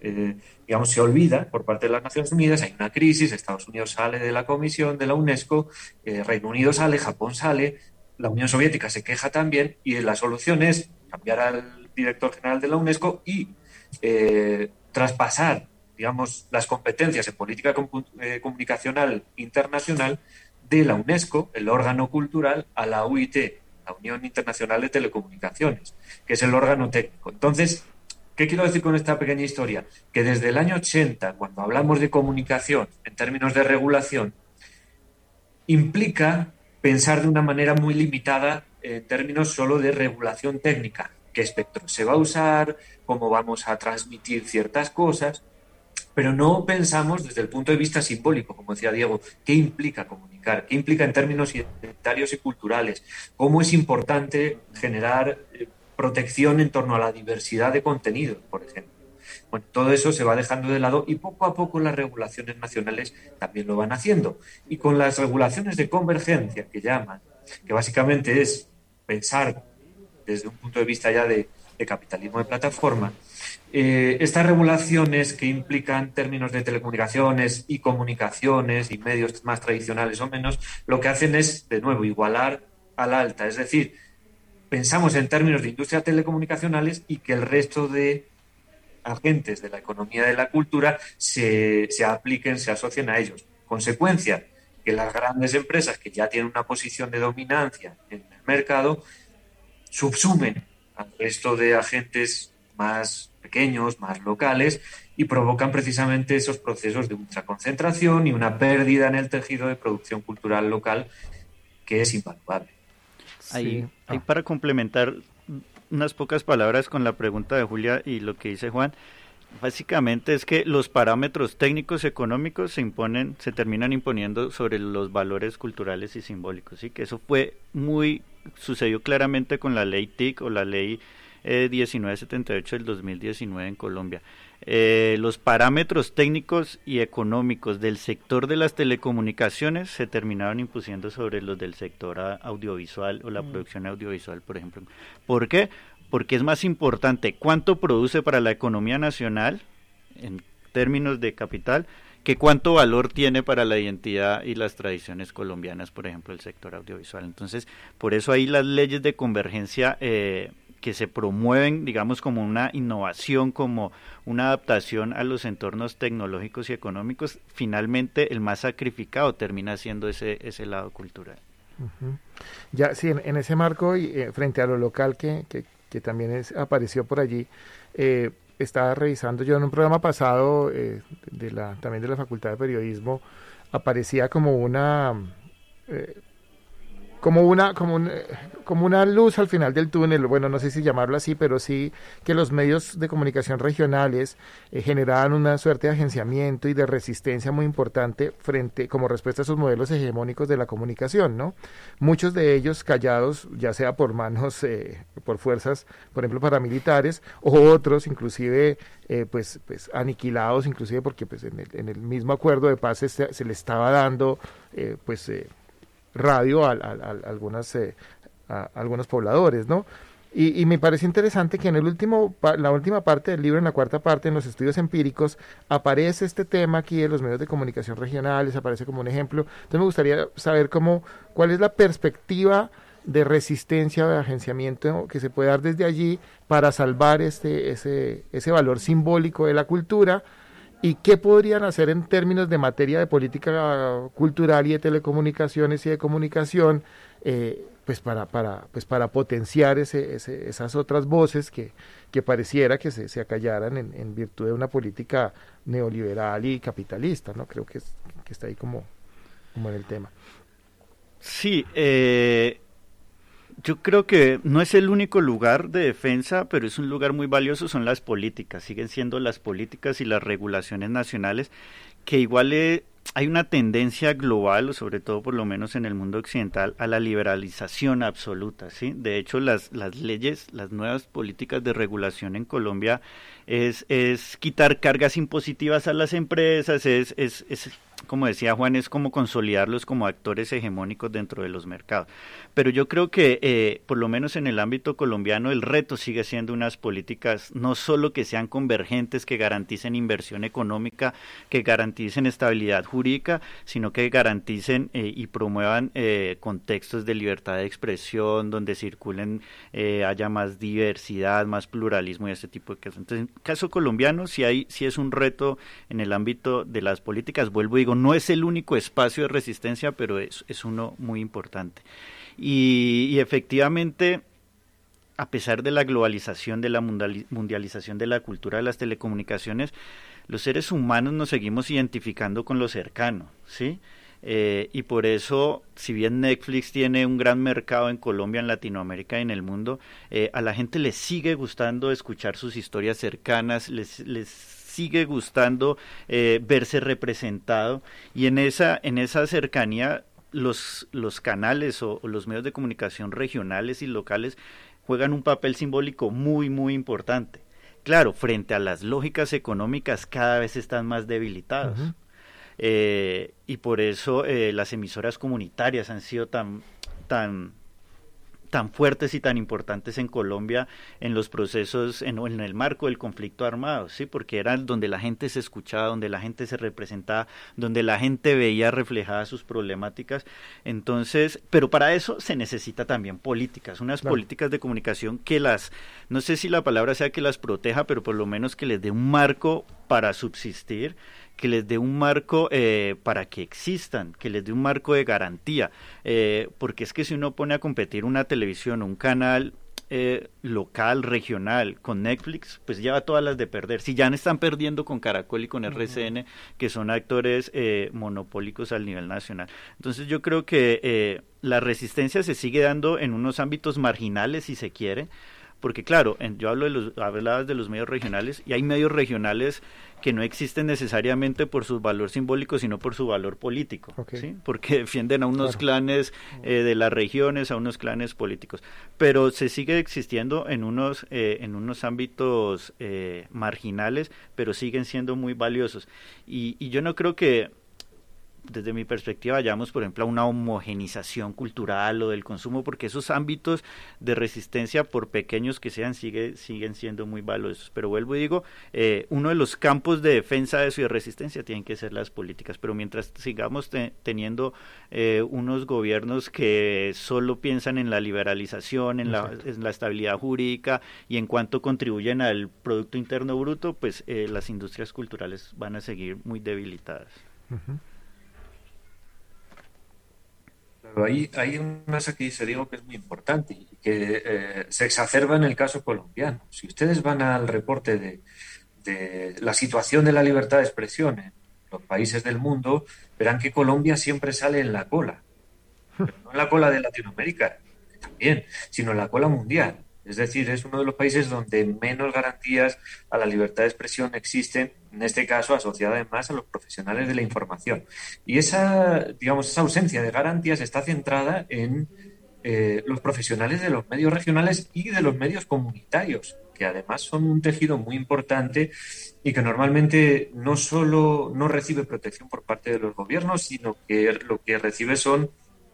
eh, digamos, se olvida por parte de las Naciones Unidas, hay una crisis, Estados Unidos sale de la comisión de la UNESCO, eh, Reino Unido sale, Japón sale, la Unión Soviética se queja también y la solución es cambiar al director general de la UNESCO y eh, traspasar, digamos, las competencias en política comunicacional internacional de la UNESCO, el órgano cultural, a la UIT, la Unión Internacional de Telecomunicaciones, que es el órgano técnico. Entonces, ¿qué quiero decir con esta pequeña historia? Que desde el año 80, cuando hablamos de comunicación en términos de regulación, implica pensar de una manera muy limitada en términos solo de regulación técnica. ¿Qué espectro se va a usar? ¿Cómo vamos a transmitir ciertas cosas? Pero no pensamos desde el punto de vista simbólico, como decía Diego, qué implica comunicar qué implica en términos identitarios y culturales, cómo es importante generar eh, protección en torno a la diversidad de contenidos, por ejemplo. Bueno, todo eso se va dejando de lado y poco a poco las regulaciones nacionales también lo van haciendo. Y con las regulaciones de convergencia que llaman, que básicamente es pensar desde un punto de vista ya de capitalismo de plataforma, eh, estas regulaciones que implican términos de telecomunicaciones y comunicaciones y medios más tradicionales o menos, lo que hacen es, de nuevo, igualar al alta. Es decir, pensamos en términos de industria telecomunicacionales y que el resto de agentes de la economía de la cultura se apliquen, se asocien a ellos. Consecuencia, que las grandes empresas que ya tienen una posición de dominancia en el mercado subsumen al resto de agentes más pequeños, más locales, y provocan precisamente esos procesos de ultraconcentración y una pérdida en el tejido de producción cultural local que es invaluable. Ahí, ahí para complementar unas pocas palabras con la pregunta de Julia y lo que dice Juan, básicamente es que los parámetros técnicos económicos se imponen, se terminan imponiendo sobre los valores culturales y simbólicos, y que eso fue muy sucedió claramente con la ley TIC o la ley 1978 del 2019 en Colombia. Eh, los parámetros técnicos y económicos del sector de las telecomunicaciones se terminaron impusiendo sobre los del sector audiovisual o la mm. producción audiovisual, por ejemplo. ¿Por qué? Porque es más importante cuánto produce para la economía nacional en términos de capital que cuánto valor tiene para la identidad y las tradiciones colombianas, por ejemplo, el sector audiovisual. Entonces, por eso ahí las leyes de convergencia eh, que se promueven, digamos, como una innovación, como una adaptación a los entornos tecnológicos y económicos, finalmente el más sacrificado termina siendo ese, ese lado cultural. Ya, sí, en, ese marco y eh, frente a lo local que, que, también es, apareció por allí, eh, estaba revisando yo en un programa pasado eh, de la, también de la Facultad de Periodismo, aparecía como una como una, como, como una luz al final del túnel, bueno, no sé si llamarlo así, pero sí que los medios de comunicación regionales eh, generaban una suerte de agenciamiento y de resistencia muy importante frente, como respuesta a esos modelos hegemónicos de la comunicación, ¿no? Muchos de ellos callados, ya sea por manos, eh, por fuerzas, por ejemplo, paramilitares, o otros inclusive, eh, pues, pues aniquilados, inclusive porque pues en el, en el mismo acuerdo de paz se, se le estaba dando, pues, radio a, algunas, eh, algunos pobladores, ¿no? Y, me parece interesante que en el último, la última parte del libro, en la cuarta parte, en los estudios empíricos, aparece este tema aquí de los medios de comunicación regionales, aparece como un ejemplo. Entonces me gustaría saber cómo, cuál es la perspectiva de resistencia de agenciamiento que se puede dar desde allí para salvar este, ese, ese valor simbólico de la cultura ¿Y qué podrían hacer en términos de materia de política cultural y de telecomunicaciones y de comunicación, eh, pues para, para, pues para potenciar ese, esas otras voces que, que pareciera que se, se acallaran en, en, virtud de una política neoliberal y capitalista, ¿no? Creo que, que está ahí como, como en el tema. Sí, eh, yo creo que no es el único lugar de defensa, pero es un lugar muy valioso, son las políticas, siguen siendo las políticas y las regulaciones nacionales, que igual eh, hay una tendencia global, o sobre todo por lo menos en el mundo occidental, a la liberalización absoluta, ¿sí? De hecho, las, las leyes, las nuevas políticas de regulación en Colombia es, es quitar cargas impositivas a las empresas, es, es, es como decía Juan, es como consolidarlos como actores hegemónicos dentro de los mercados. Pero yo creo que, eh, por lo menos en el ámbito colombiano, el reto sigue siendo unas políticas no solo que sean convergentes, que garanticen inversión económica, que garanticen estabilidad jurídica, sino que garanticen eh, y promuevan eh, contextos de libertad de expresión, donde circulen, haya más diversidad, más pluralismo y ese tipo de cosas. Entonces, caso colombiano, si, hay, si es un reto en el ámbito de las políticas, vuelvo y digo, no es el único espacio de resistencia, pero es, es uno muy importante. Y, efectivamente, a pesar de la globalización, de la mundialización de la cultura de las telecomunicaciones, los seres humanos nos seguimos identificando con lo cercano, ¿sí? Eh, y por eso, si bien Netflix tiene un gran mercado en Colombia, en Latinoamérica y en el mundo, eh, a la gente le sigue gustando escuchar sus historias cercanas, les, sigue gustando eh, verse representado y en esa, en esa cercanía los, los canales o, los medios de comunicación regionales y locales juegan un papel simbólico muy, muy importante. Claro, frente a las lógicas económicas cada vez están más debilitados. Eh, y por eso eh, las emisoras comunitarias han sido tan, tan tan fuertes y tan importantes en Colombia en los procesos, en, en, el marco del conflicto armado, ¿sí? Porque era donde la gente se escuchaba, donde la gente se representaba, donde la gente veía reflejadas sus problemáticas. Entonces, pero para eso se necesita también políticas, unas políticas de comunicación que las, no sé si la palabra sea que las proteja, pero por lo menos que les dé un marco para subsistir que les dé un marco eh, para que existan, que les dé un marco de garantía, eh, porque es que si uno pone a competir una televisión, un canal eh, local, regional, con Netflix, pues lleva todas las de perder. Si ya no están perdiendo con Caracol y con RCN, que son actores monopólicos al nivel nacional. Entonces yo creo que la resistencia se sigue dando en unos ámbitos marginales, si se quiere, porque claro, yo hablo de los, hablabas de los medios regionales y hay medios regionales que no existen necesariamente por su valor simbólico, sino por su valor político, ¿sí? porque defienden a unos clanes eh, de las regiones, a unos clanes políticos. Pero se sigue existiendo en unos, eh, en unos ámbitos eh, marginales, pero siguen siendo muy valiosos. Y, y yo no creo que desde mi perspectiva, vayamos, por ejemplo, a una homogenización cultural o del consumo, porque esos ámbitos de resistencia, por pequeños que sean, sigue, siguen siendo muy valiosos. Pero vuelvo y digo, eh, uno de los campos de defensa de eso y de resistencia tienen que ser las políticas. Pero mientras sigamos teniendo eh, unos gobiernos que solo piensan en la liberalización, en la, en la, estabilidad jurídica y en cuanto contribuyen al Producto Interno Bruto, pues eh, las industrias culturales van a seguir muy debilitadas. Hay, hay una cosa que dice Diego que es muy importante y que eh, se exacerba en el caso colombiano. Si ustedes van al reporte de, la situación de la libertad de expresión en los países del mundo, verán que Colombia siempre sale en la cola. Pero no en la cola de Latinoamérica, también, sino en la cola mundial. Es decir, es uno de los países donde menos garantías a la libertad de expresión existen, en este caso asociada además a los profesionales de la información. Y esa, digamos, esa ausencia de garantías está centrada en eh, los profesionales de los medios regionales y de los medios comunitarios, que además son un tejido muy importante y que normalmente no solo no recibe protección por parte de los gobiernos, sino que lo que recibe son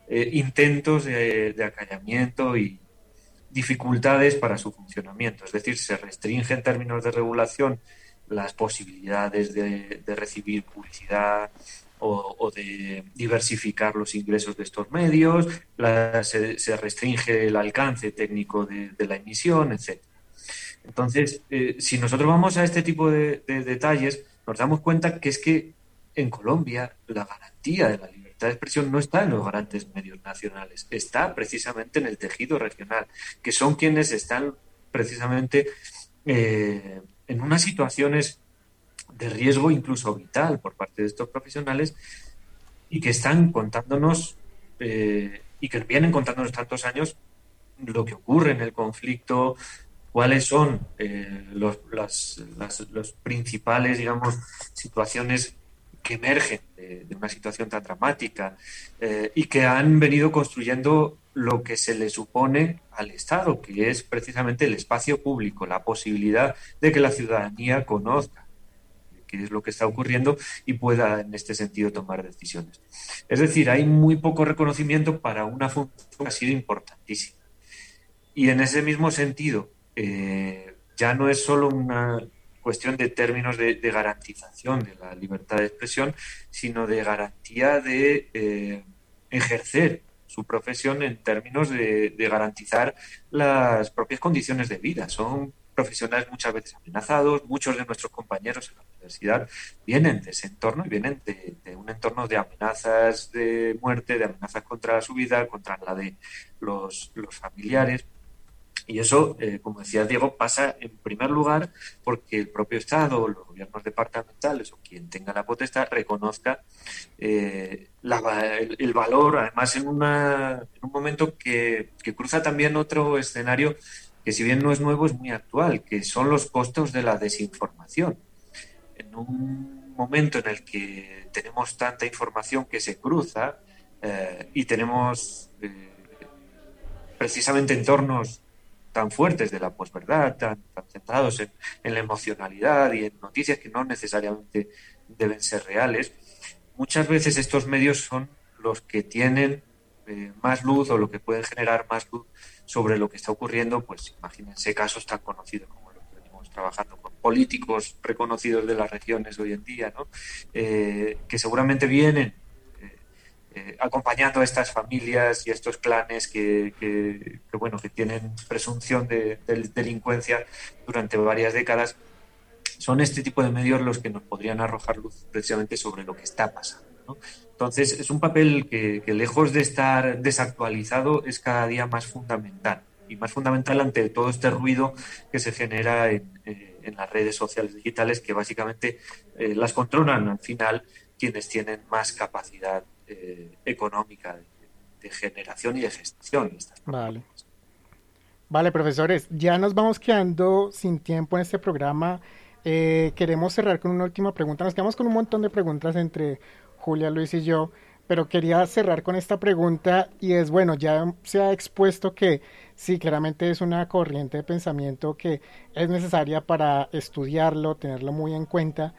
eh, intentos de acallamiento y, dificultades para su funcionamiento. Es decir, se restringe en términos de regulación las posibilidades de, recibir publicidad o, de diversificar los ingresos de estos medios, se, restringe el alcance técnico de, la emisión, etc. Entonces, eh, si nosotros vamos a este tipo de, detalles, nos damos cuenta que es que en Colombia la garantía de la libertad de expresión no está en los grandes medios nacionales, está precisamente en el tejido regional, que son quienes están precisamente eh, en unas situaciones de riesgo incluso vital por parte de estos profesionales y que están contándonos eh, y que vienen contándonos tantos años lo que ocurre en el conflicto, cuáles son eh, los, los principales, digamos, situaciones que emergen de, una situación tan dramática eh, y que han venido construyendo lo que se le supone al Estado, que es precisamente el espacio público, la posibilidad de que la ciudadanía conozca, qué es lo que está ocurriendo y pueda en este sentido tomar decisiones. Es decir, hay muy poco reconocimiento para una función que ha sido importantísima. Y en ese mismo sentido, eh, ya no es solo una cuestión de términos de, garantización de la libertad de expresión, sino de garantía de eh, ejercer su profesión en términos de, garantizar las propias condiciones de vida. Son profesionales muchas veces amenazados, muchos de nuestros compañeros en la universidad vienen de ese entorno y vienen de, un entorno de amenazas de muerte, de amenazas contra su vida, contra la de los familiares. Y eso, eh, como decía Diego, pasa en primer lugar porque el propio Estado, los gobiernos departamentales o quien tenga la potestad reconozca eh, el, valor, además en, una, un momento que, que, cruza también otro escenario que si bien no es nuevo, es muy actual, que son los costos de la desinformación. En un momento en el que tenemos tanta información que se cruza eh, y tenemos precisamente entornos tan fuertes de la posverdad, tan, tan centrados en, la emocionalidad y en noticias que no necesariamente deben ser reales, muchas veces estos medios son los que tienen eh, más luz o lo que pueden generar más luz sobre lo que está ocurriendo, pues imagínense casos tan conocidos como los que venimos trabajando con políticos reconocidos de las regiones hoy en día. Eh, que seguramente vienen eh, acompañando a estas familias y estos clanes que, bueno que tienen presunción de, delincuencia durante varias décadas son este tipo de medios los que nos podrían arrojar luz precisamente sobre lo que está pasando entonces es un papel que, lejos de estar desactualizado es cada día más fundamental y más fundamental ante todo este ruido que se genera en, eh, las redes sociales digitales que básicamente eh, las controlan al final quienes tienen más capacidad eh, económica de, generación y de gestión. Vale. Vale, profesores, ya nos vamos quedando sin tiempo en este programa. Eh, queremos cerrar con una última pregunta. Nos quedamos con un montón de preguntas entre Julia, Luis y yo, pero quería cerrar con esta pregunta y es, bueno, ya se ha expuesto que sí, claramente es una corriente de pensamiento que es necesaria para estudiarlo, tenerlo muy en cuenta,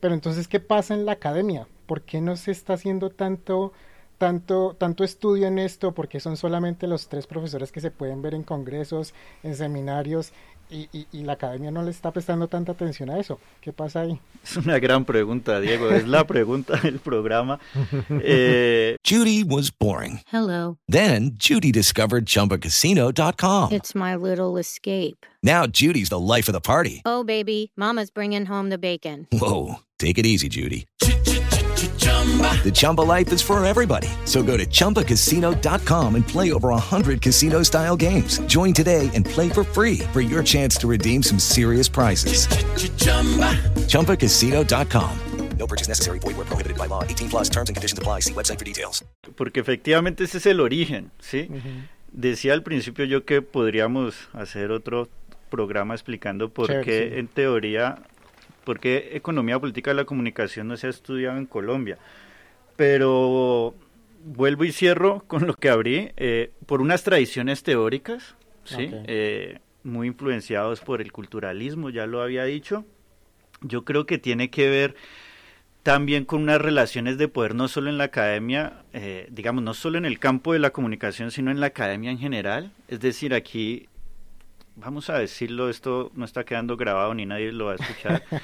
pero entonces, ¿qué pasa en la academia? ¿Por qué no se está haciendo tanto, tanto, tanto estudio en esto? Porque son solamente los tres profesores que se pueden ver en congresos, en seminarios, y, y, la academia no le está prestando tanta atención a eso. ¿Qué pasa ahí? Es una gran pregunta, Diego. Es la pregunta del programa. Eh... Judy was boring. Hello. Then Judy discovered chumbacasino.com. It's my little escape. Now Judy's the life of the party. Oh, baby, Mama's bringing home the bacon. Whoa. Take it easy, Judy. The Chumba life is for everybody. So go to ChumbaCasino.com and play over 100 casino style games. Join today and play for free for your chance to redeem some serious prizes. Ch-ch-chumba. ChumbaCasino.com. No purchase necessary. Void where prohibited by law. 18 plus terms and conditions apply. See website for details. Porque efectivamente ese es el origen, ¿sí? Uh -huh. Decía al principio yo que podríamos hacer otro programa explicando por Chévere, qué sí. en teoría por qué economía política de la comunicación no se ha estudiado en Colombia. Pero vuelvo y cierro con lo que abrí, eh, por unas tradiciones teóricas, ¿sí? Eh, muy influenciados por el culturalismo, ya lo había dicho. Yo creo que tiene que ver también con unas relaciones de poder, no solo en la academia, eh, digamos, no solo en el campo de la comunicación, sino en la academia en general. Es decir, aquí vamos a decirlo, esto no está quedando grabado ni nadie lo va a escuchar.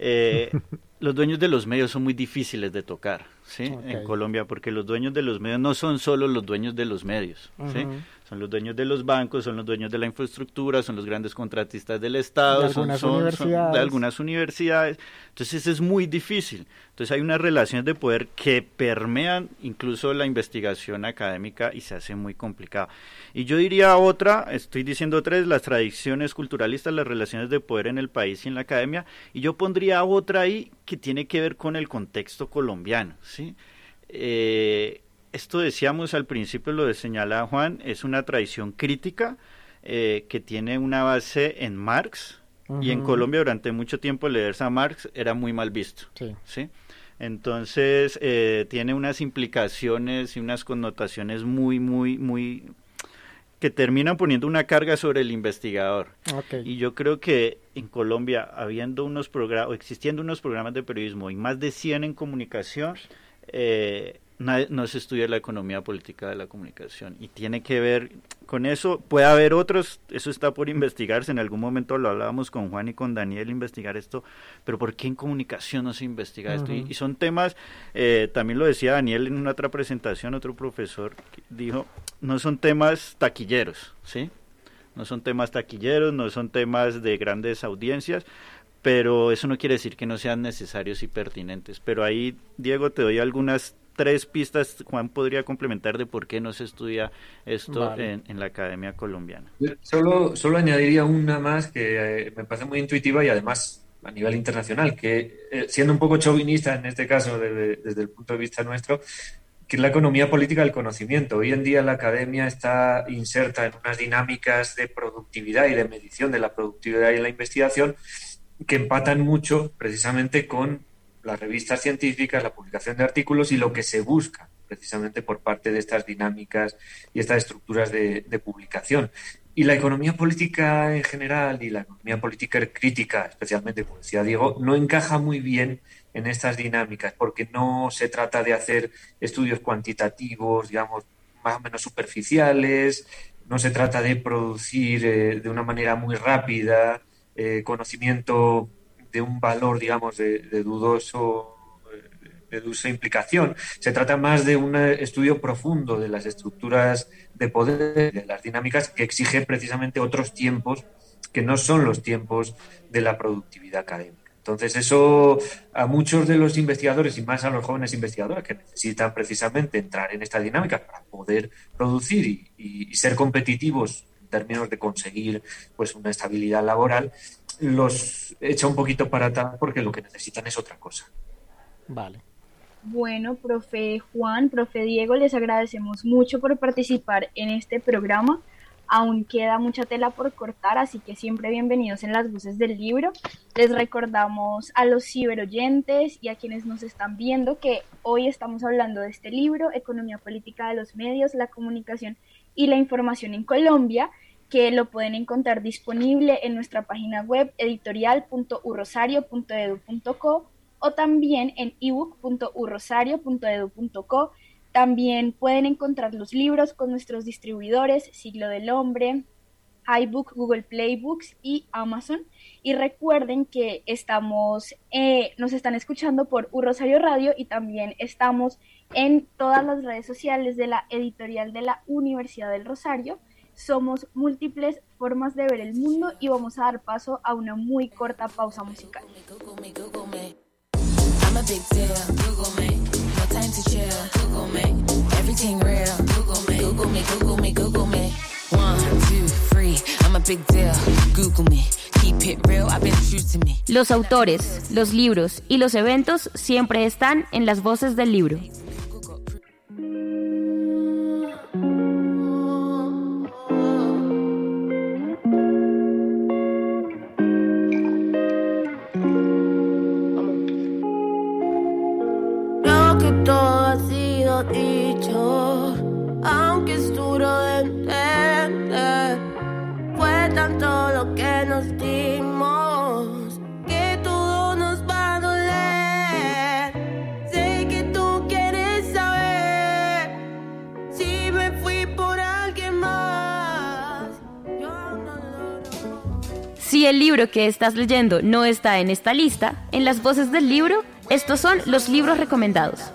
Eh, los dueños de los medios son muy difíciles de tocar, ¿sí? En Colombia, porque los dueños de los medios no son solo los dueños de los medios, ¿sí? Son los dueños de los bancos, son los dueños de la infraestructura, son los grandes contratistas del Estado, de son, son, son, de algunas universidades. Entonces es muy difícil. Entonces hay unas relaciones de poder que permean incluso la investigación académica y se hace muy complicado. Y yo diría otra, estoy diciendo tres, las tradiciones culturalistas, las relaciones de poder en el país y en la academia, y yo pondría otra ahí que tiene que ver con el contexto colombiano, ¿sí? Eh, esto decíamos al principio, lo de señala Juan, es una tradición crítica eh, que tiene una base en Marx y en Colombia durante mucho tiempo leerse a Marx era muy mal visto. Sí. Entonces eh, tiene unas implicaciones y unas connotaciones muy, muy, muy que terminan poniendo una carga sobre el investigador. Y yo creo que en Colombia, habiendo unos programas, existiendo unos programas de periodismo y más de 100 en comunicación, eh, no se estudia la economía política de la comunicación y tiene que ver con eso. Puede haber otros, eso está por investigarse. En algún momento lo hablábamos con Juan y con Daniel, investigar esto, pero ¿por qué en comunicación no se investiga esto? Y, son temas, eh, también lo decía Daniel en una otra presentación, otro profesor dijo, no son temas taquilleros, ¿sí? No son temas taquilleros, no son temas de grandes audiencias, pero eso no quiere decir que no sean necesarios y pertinentes. Pero ahí, Diego, te doy algunas tres pistas, Juan podría complementar de por qué no se estudia esto en, la Academia Colombiana. Solo, solo añadiría una más que eh, me parece muy intuitiva y además a nivel internacional, que eh, siendo un poco chauvinista en este caso desde, el punto de vista nuestro, que es la economía política del conocimiento. Hoy en día la academia está inserta en unas dinámicas de productividad y de medición de la productividad y la investigación que empatan mucho precisamente con las revistas científicas, la publicación de artículos y lo que se busca precisamente por parte de estas dinámicas y estas estructuras de, publicación. Y la economía política en general y la economía política crítica, especialmente, como decía Diego, no encaja muy bien en estas dinámicas porque no se trata de hacer estudios cuantitativos, digamos, más o menos superficiales, no se trata de producir eh, de una manera muy rápida eh, conocimiento de un valor, digamos, de, dudoso de dudosa implicación. Se trata más de un estudio profundo de las estructuras de poder, de las dinámicas que exigen precisamente otros tiempos que no son los tiempos de la productividad académica. Entonces, eso a muchos de los investigadores y más a los jóvenes investigadores que necesitan precisamente entrar en esta dinámica para poder producir y, y ser competitivos en términos de conseguir pues una estabilidad laboral, los echa un poquito para atrás porque lo que necesitan es otra cosa. Vale. Bueno, profe Juan, profe Diego, les agradecemos mucho por participar en este programa. Aún queda mucha tela por cortar, así que siempre bienvenidos en las voces del libro. Les recordamos a los ciberoyentes y a quienes nos están viendo que hoy estamos hablando de este libro, Economía Política de los Medios, la Comunicación y la Información en Colombia, que lo pueden encontrar disponible en nuestra página web editorial.urrosario.edu.co o también en ebook.urrosario.edu.co. También pueden encontrar los libros con nuestros distribuidores Siglo del Hombre, iBook, Google Play Books y Amazon. Y recuerden que estamos, eh, nos están escuchando por Urrosario Radio y también estamos en todas las redes sociales de la editorial de la Universidad del Rosario somos múltiples formas de ver el mundo y vamos a dar paso a una muy corta pausa musical. Los autores, los libros y los eventos siempre están en las voces del libro. Dicho, aunque es duro de entender. Fue tanto lo que nos dimos que todo nos va a doler. Sé que tú quieres saber si me fui por alguien más. Si el libro que estás leyendo no está en esta lista, en las voces del libro, estos son los libros recomendados.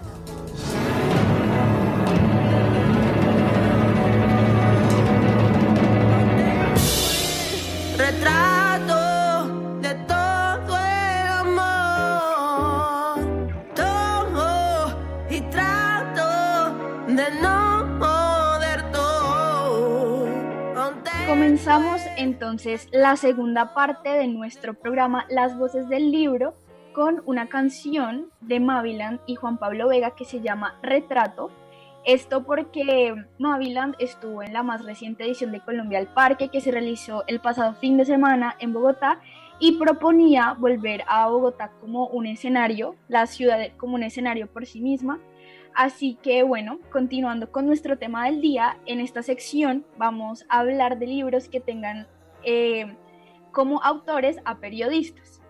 Entonces la segunda parte de nuestro programa Las Voces del Libro con una canción de Maviland y Juan Pablo Vega que se llama Retrato. Esto porque Maviland estuvo en la más reciente edición de Colombia al Parque que se realizó el pasado fin de semana en Bogotá y proponía volver a Bogotá como un escenario, la ciudad como un escenario por sí misma, Así que bueno, continuando con nuestro tema del día, en esta sección vamos a hablar de libros que tengan eh, como autores a periodistas.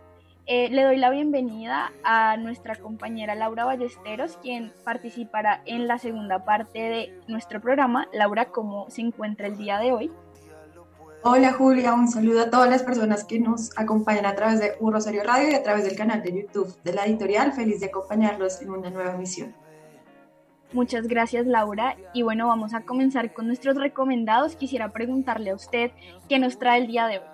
Eh, le doy la bienvenida a nuestra compañera Laura Ballesteros, quien participará en la segunda parte de nuestro programa. Laura, ¿cómo se encuentra el día de hoy? Hola Julia, un saludo a todas las personas que nos acompañan a través de Un Rosario Radio y a través del canal de YouTube de la editorial. Feliz de acompañarlos en una nueva emisión. Muchas gracias Laura y bueno, vamos a comenzar con nuestros recomendados. Quisiera preguntarle a usted qué nos trae el día de hoy.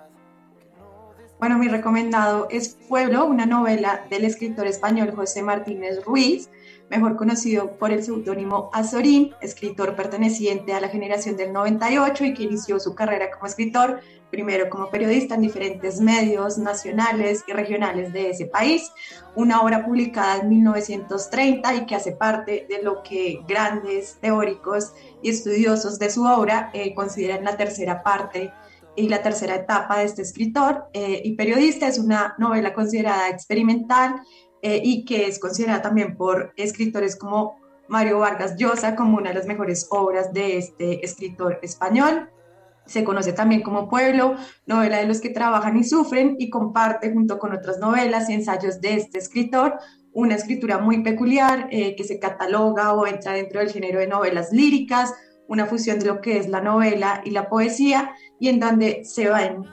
Bueno, mi recomendado es Pueblo, una novela del escritor español José Martínez Ruiz, mejor conocido por el seudónimo Azorín, escritor perteneciente a la generación del 98 y que inició su carrera como escritor, primero como periodista en diferentes medios nacionales y regionales de ese país, una obra publicada en 1930 y que hace parte de lo que grandes teóricos y estudiosos de su obra eh, consideran la tercera parte y la tercera etapa de este escritor eh, y periodista. Es una novela considerada experimental eh, y que es considerada también por escritores como Mario Vargas Llosa como una de las mejores obras de este escritor español. Se conoce también como Pueblo, novela de los que trabajan y sufren y comparte junto con otras novelas y ensayos de este escritor una escritura muy peculiar eh, que se cataloga o entra dentro del género de novelas líricas, una fusión de lo que es la novela y la poesía, y en donde se ven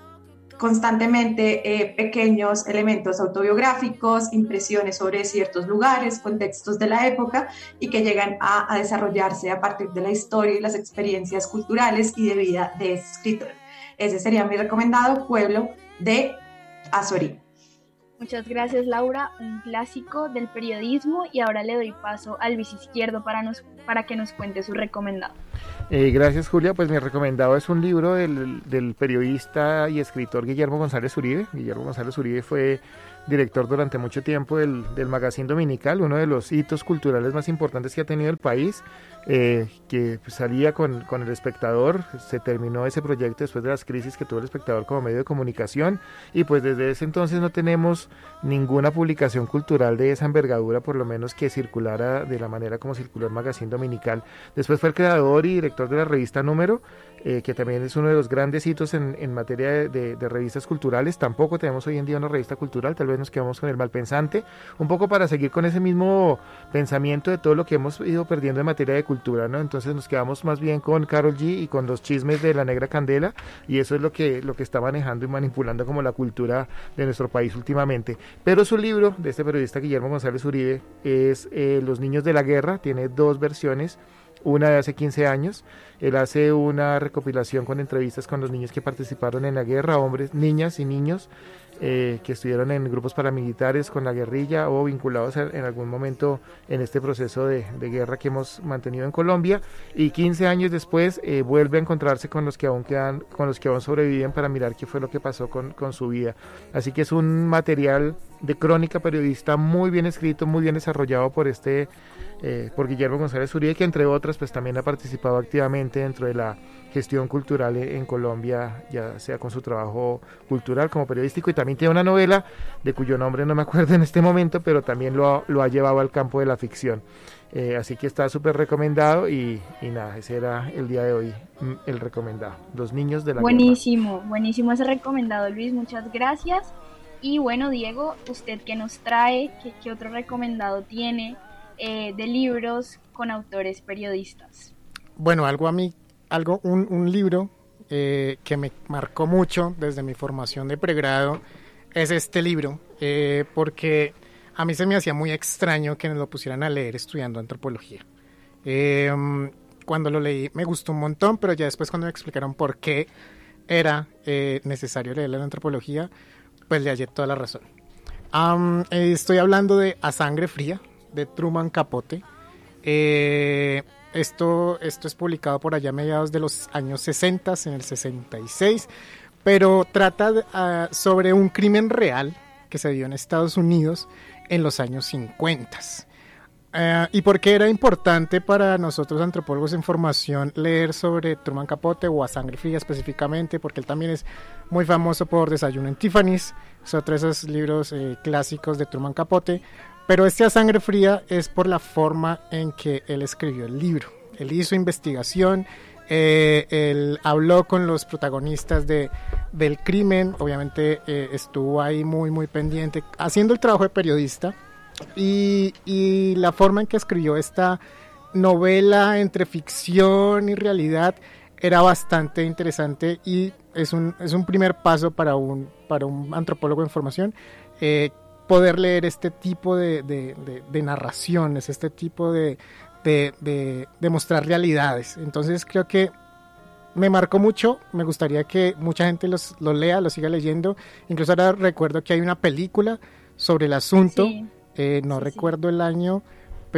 constantemente eh, pequeños elementos autobiográficos, impresiones sobre ciertos lugares, contextos de la época y que llegan a, desarrollarse a partir de la historia y las experiencias culturales y de vida de ese escritor. Ese sería mi recomendado, Pueblo de Azorí. Muchas gracias Laura, un clásico del periodismo y ahora le doy paso al Luis Izquierdo para, nos, para que nos cuente su recomendado. Eh, gracias Julia, pues mi recomendado es un libro del, del periodista y escritor Guillermo González Uribe. Guillermo González Uribe fue director durante mucho tiempo del, del Magazine Dominical, uno de los hitos culturales más importantes que ha tenido el país, eh, que salía con, con, el espectador, se terminó ese proyecto después de las crisis que tuvo el espectador como medio de comunicación y pues desde ese entonces no tenemos ninguna publicación cultural de esa envergadura, por lo menos que circulara de la manera como circuló el Magazine Dominical. Después fue el creador y director de la revista Número, eh, que también es uno de los grandes hitos en, en materia de, de, revistas culturales. Tampoco tenemos hoy en día una revista cultural, tal vez nos quedamos con el malpensante, un poco para seguir con ese mismo pensamiento de todo lo que hemos ido perdiendo en materia de cultura, ¿no? Entonces nos quedamos más bien con Carol G y con los chismes de la negra candela y eso es lo que, lo que está manejando y manipulando como la cultura de nuestro país últimamente. Pero su libro de este periodista Guillermo González Uribe es eh, Los niños de la guerra, tiene dos versiones una de hace 15 años. Él hace una recopilación con entrevistas con los niños que participaron en la guerra, hombres, niñas y niños eh, que estuvieron en grupos paramilitares con la guerrilla o vinculados en algún momento en este proceso de, guerra que hemos mantenido en Colombia. Y 15 años después eh, vuelve a encontrarse con los que aún quedan, con los que aún sobreviven para mirar qué fue lo que pasó con, con su vida. Así que es un material de crónica periodista muy bien escrito, muy bien desarrollado por este eh, por Guillermo González Uribe, que entre otras pues también ha participado activamente dentro de la gestión cultural en Colombia, ya sea con su trabajo cultural como periodístico, y también tiene una novela de cuyo nombre no me acuerdo en este momento, pero también lo, lo ha llevado al campo de la ficción. Eh, así que está súper recomendado y, y, nada, ese era el día de hoy mm, el recomendado. Los niños de la Buenísimo, buenísimo ese recomendado Luis, muchas gracias. Y bueno, Diego, ¿usted qué nos trae? ¿Qué, otro recomendado tiene? eh, de libros con autores periodistas. Bueno, algo a mí, algo, un, un libro eh, que me marcó mucho desde mi formación de pregrado es este libro, eh, porque a mí se me hacía muy extraño que nos lo pusieran a leer estudiando antropología. Eh, cuando lo leí me gustó un montón, pero ya después cuando me explicaron por qué era necesario leer la antropología, pues le hallé toda la razón. Um, estoy hablando de A Sangre Fría, de Truman Capote. Eh, esto, esto es publicado por allá a mediados de los años 60, en el 66, pero trata uh, sobre un crimen real que se dio en Estados Unidos en los años 50. Uh, ¿Y por qué era importante para nosotros antropólogos en formación leer sobre Truman Capote o a Sangre Fría específicamente? Porque él también es muy famoso por Desayuno en Tiffany's, es otro de esos libros eh, clásicos de Truman Capote, Pero este a sangre fría es por la forma en que él escribió el libro. Él hizo investigación, eh, él habló con los protagonistas de, del crimen, obviamente eh, estuvo ahí muy, muy pendiente, haciendo el trabajo de periodista. Y, y la forma en que escribió esta novela entre ficción y realidad era bastante interesante y es un, es un primer paso para un, para un antropólogo de información eh, poder leer este tipo de, de, de, narraciones, este tipo de, de, mostrar realidades. Entonces creo que me marcó mucho, me gustaría que mucha gente los, lo lea, lo siga leyendo. Incluso ahora recuerdo que hay una película sobre el asunto, eh, no recuerdo el año,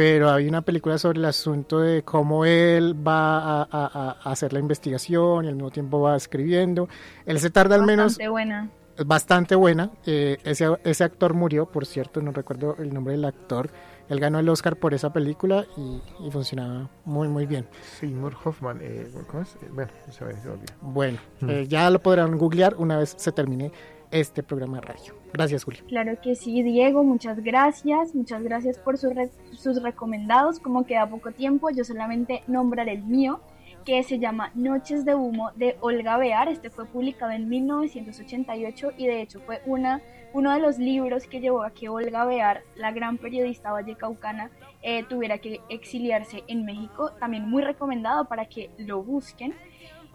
pero hay una película sobre el asunto de cómo él va a, hacer la investigación y al mismo tiempo va escribiendo. Él se tarda al menos... Bastante buena. Bastante buena. Eh, ese, ese actor murió, por cierto, no recuerdo el nombre del actor. Él ganó el Oscar por esa película y, funcionaba muy, muy bien. Seymour Hoffman, eh, ¿cómo es? Bueno, se me Bueno, mm. eh, ya lo podrán googlear una vez se termine este programa de radio. Gracias, Julio. Claro que sí, Diego, muchas gracias. Muchas gracias por sus recomendados. Como queda poco tiempo, yo solamente nombraré el mío, que se llama Noches de Humo de Olga Bear. Este fue publicado en 1988 y de hecho fue una, uno de los libros que llevó a que Olga Bear, la gran periodista vallecaucana, eh, tuviera que exiliarse en México. También muy recomendado para que lo busquen.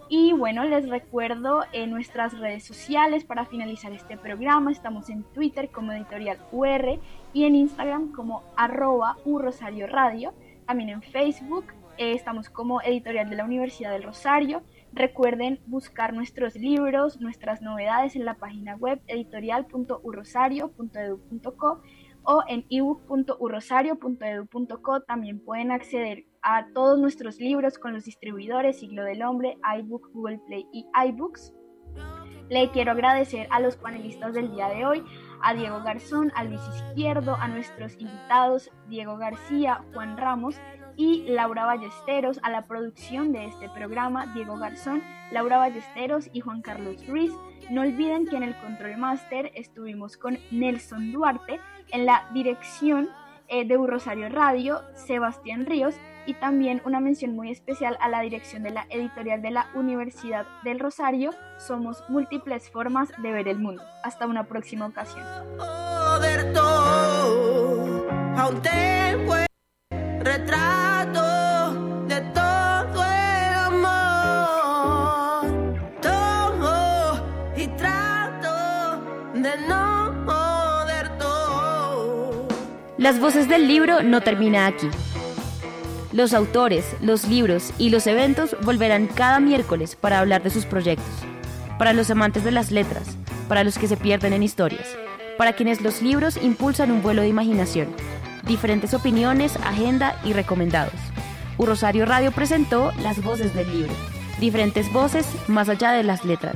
Y bueno, les recuerdo en nuestras redes sociales para finalizar este programa. Estamos en Twitter como editorial UR y en Instagram como arroba Rosario Radio. También en Facebook eh, estamos como editorial de la Universidad del Rosario. Recuerden buscar nuestros libros, nuestras novedades en la página web editorial.urrosario.edu.co o en ebook.urrosario.edu.co. También pueden acceder a todos nuestros libros con los distribuidores Siglo del Hombre, iBook, Google Play y iBooks. Le quiero agradecer a los panelistas del día de hoy, a Diego Garzón, a Luis Izquierdo, a nuestros invitados Diego García, Juan Ramos y Laura Ballesteros, a la producción de este programa Diego Garzón, Laura Ballesteros y Juan Carlos Ruiz. No olviden que en el Control Master estuvimos con Nelson Duarte, en la dirección eh, de Un Rosario Radio, Sebastián Ríos y también una mención muy especial a la dirección de la editorial de la Universidad del Rosario. Somos múltiples formas de ver el mundo. Hasta una próxima ocasión. Las voces del libro no termina aquí. Los autores, los libros y los eventos volverán cada miércoles para hablar de sus proyectos. Para los amantes de las letras, para los que se pierden en historias, para quienes los libros impulsan un vuelo de imaginación, diferentes opiniones, agenda y recomendados. U Rosario Radio presentó Las voces del libro, diferentes voces más allá de las letras.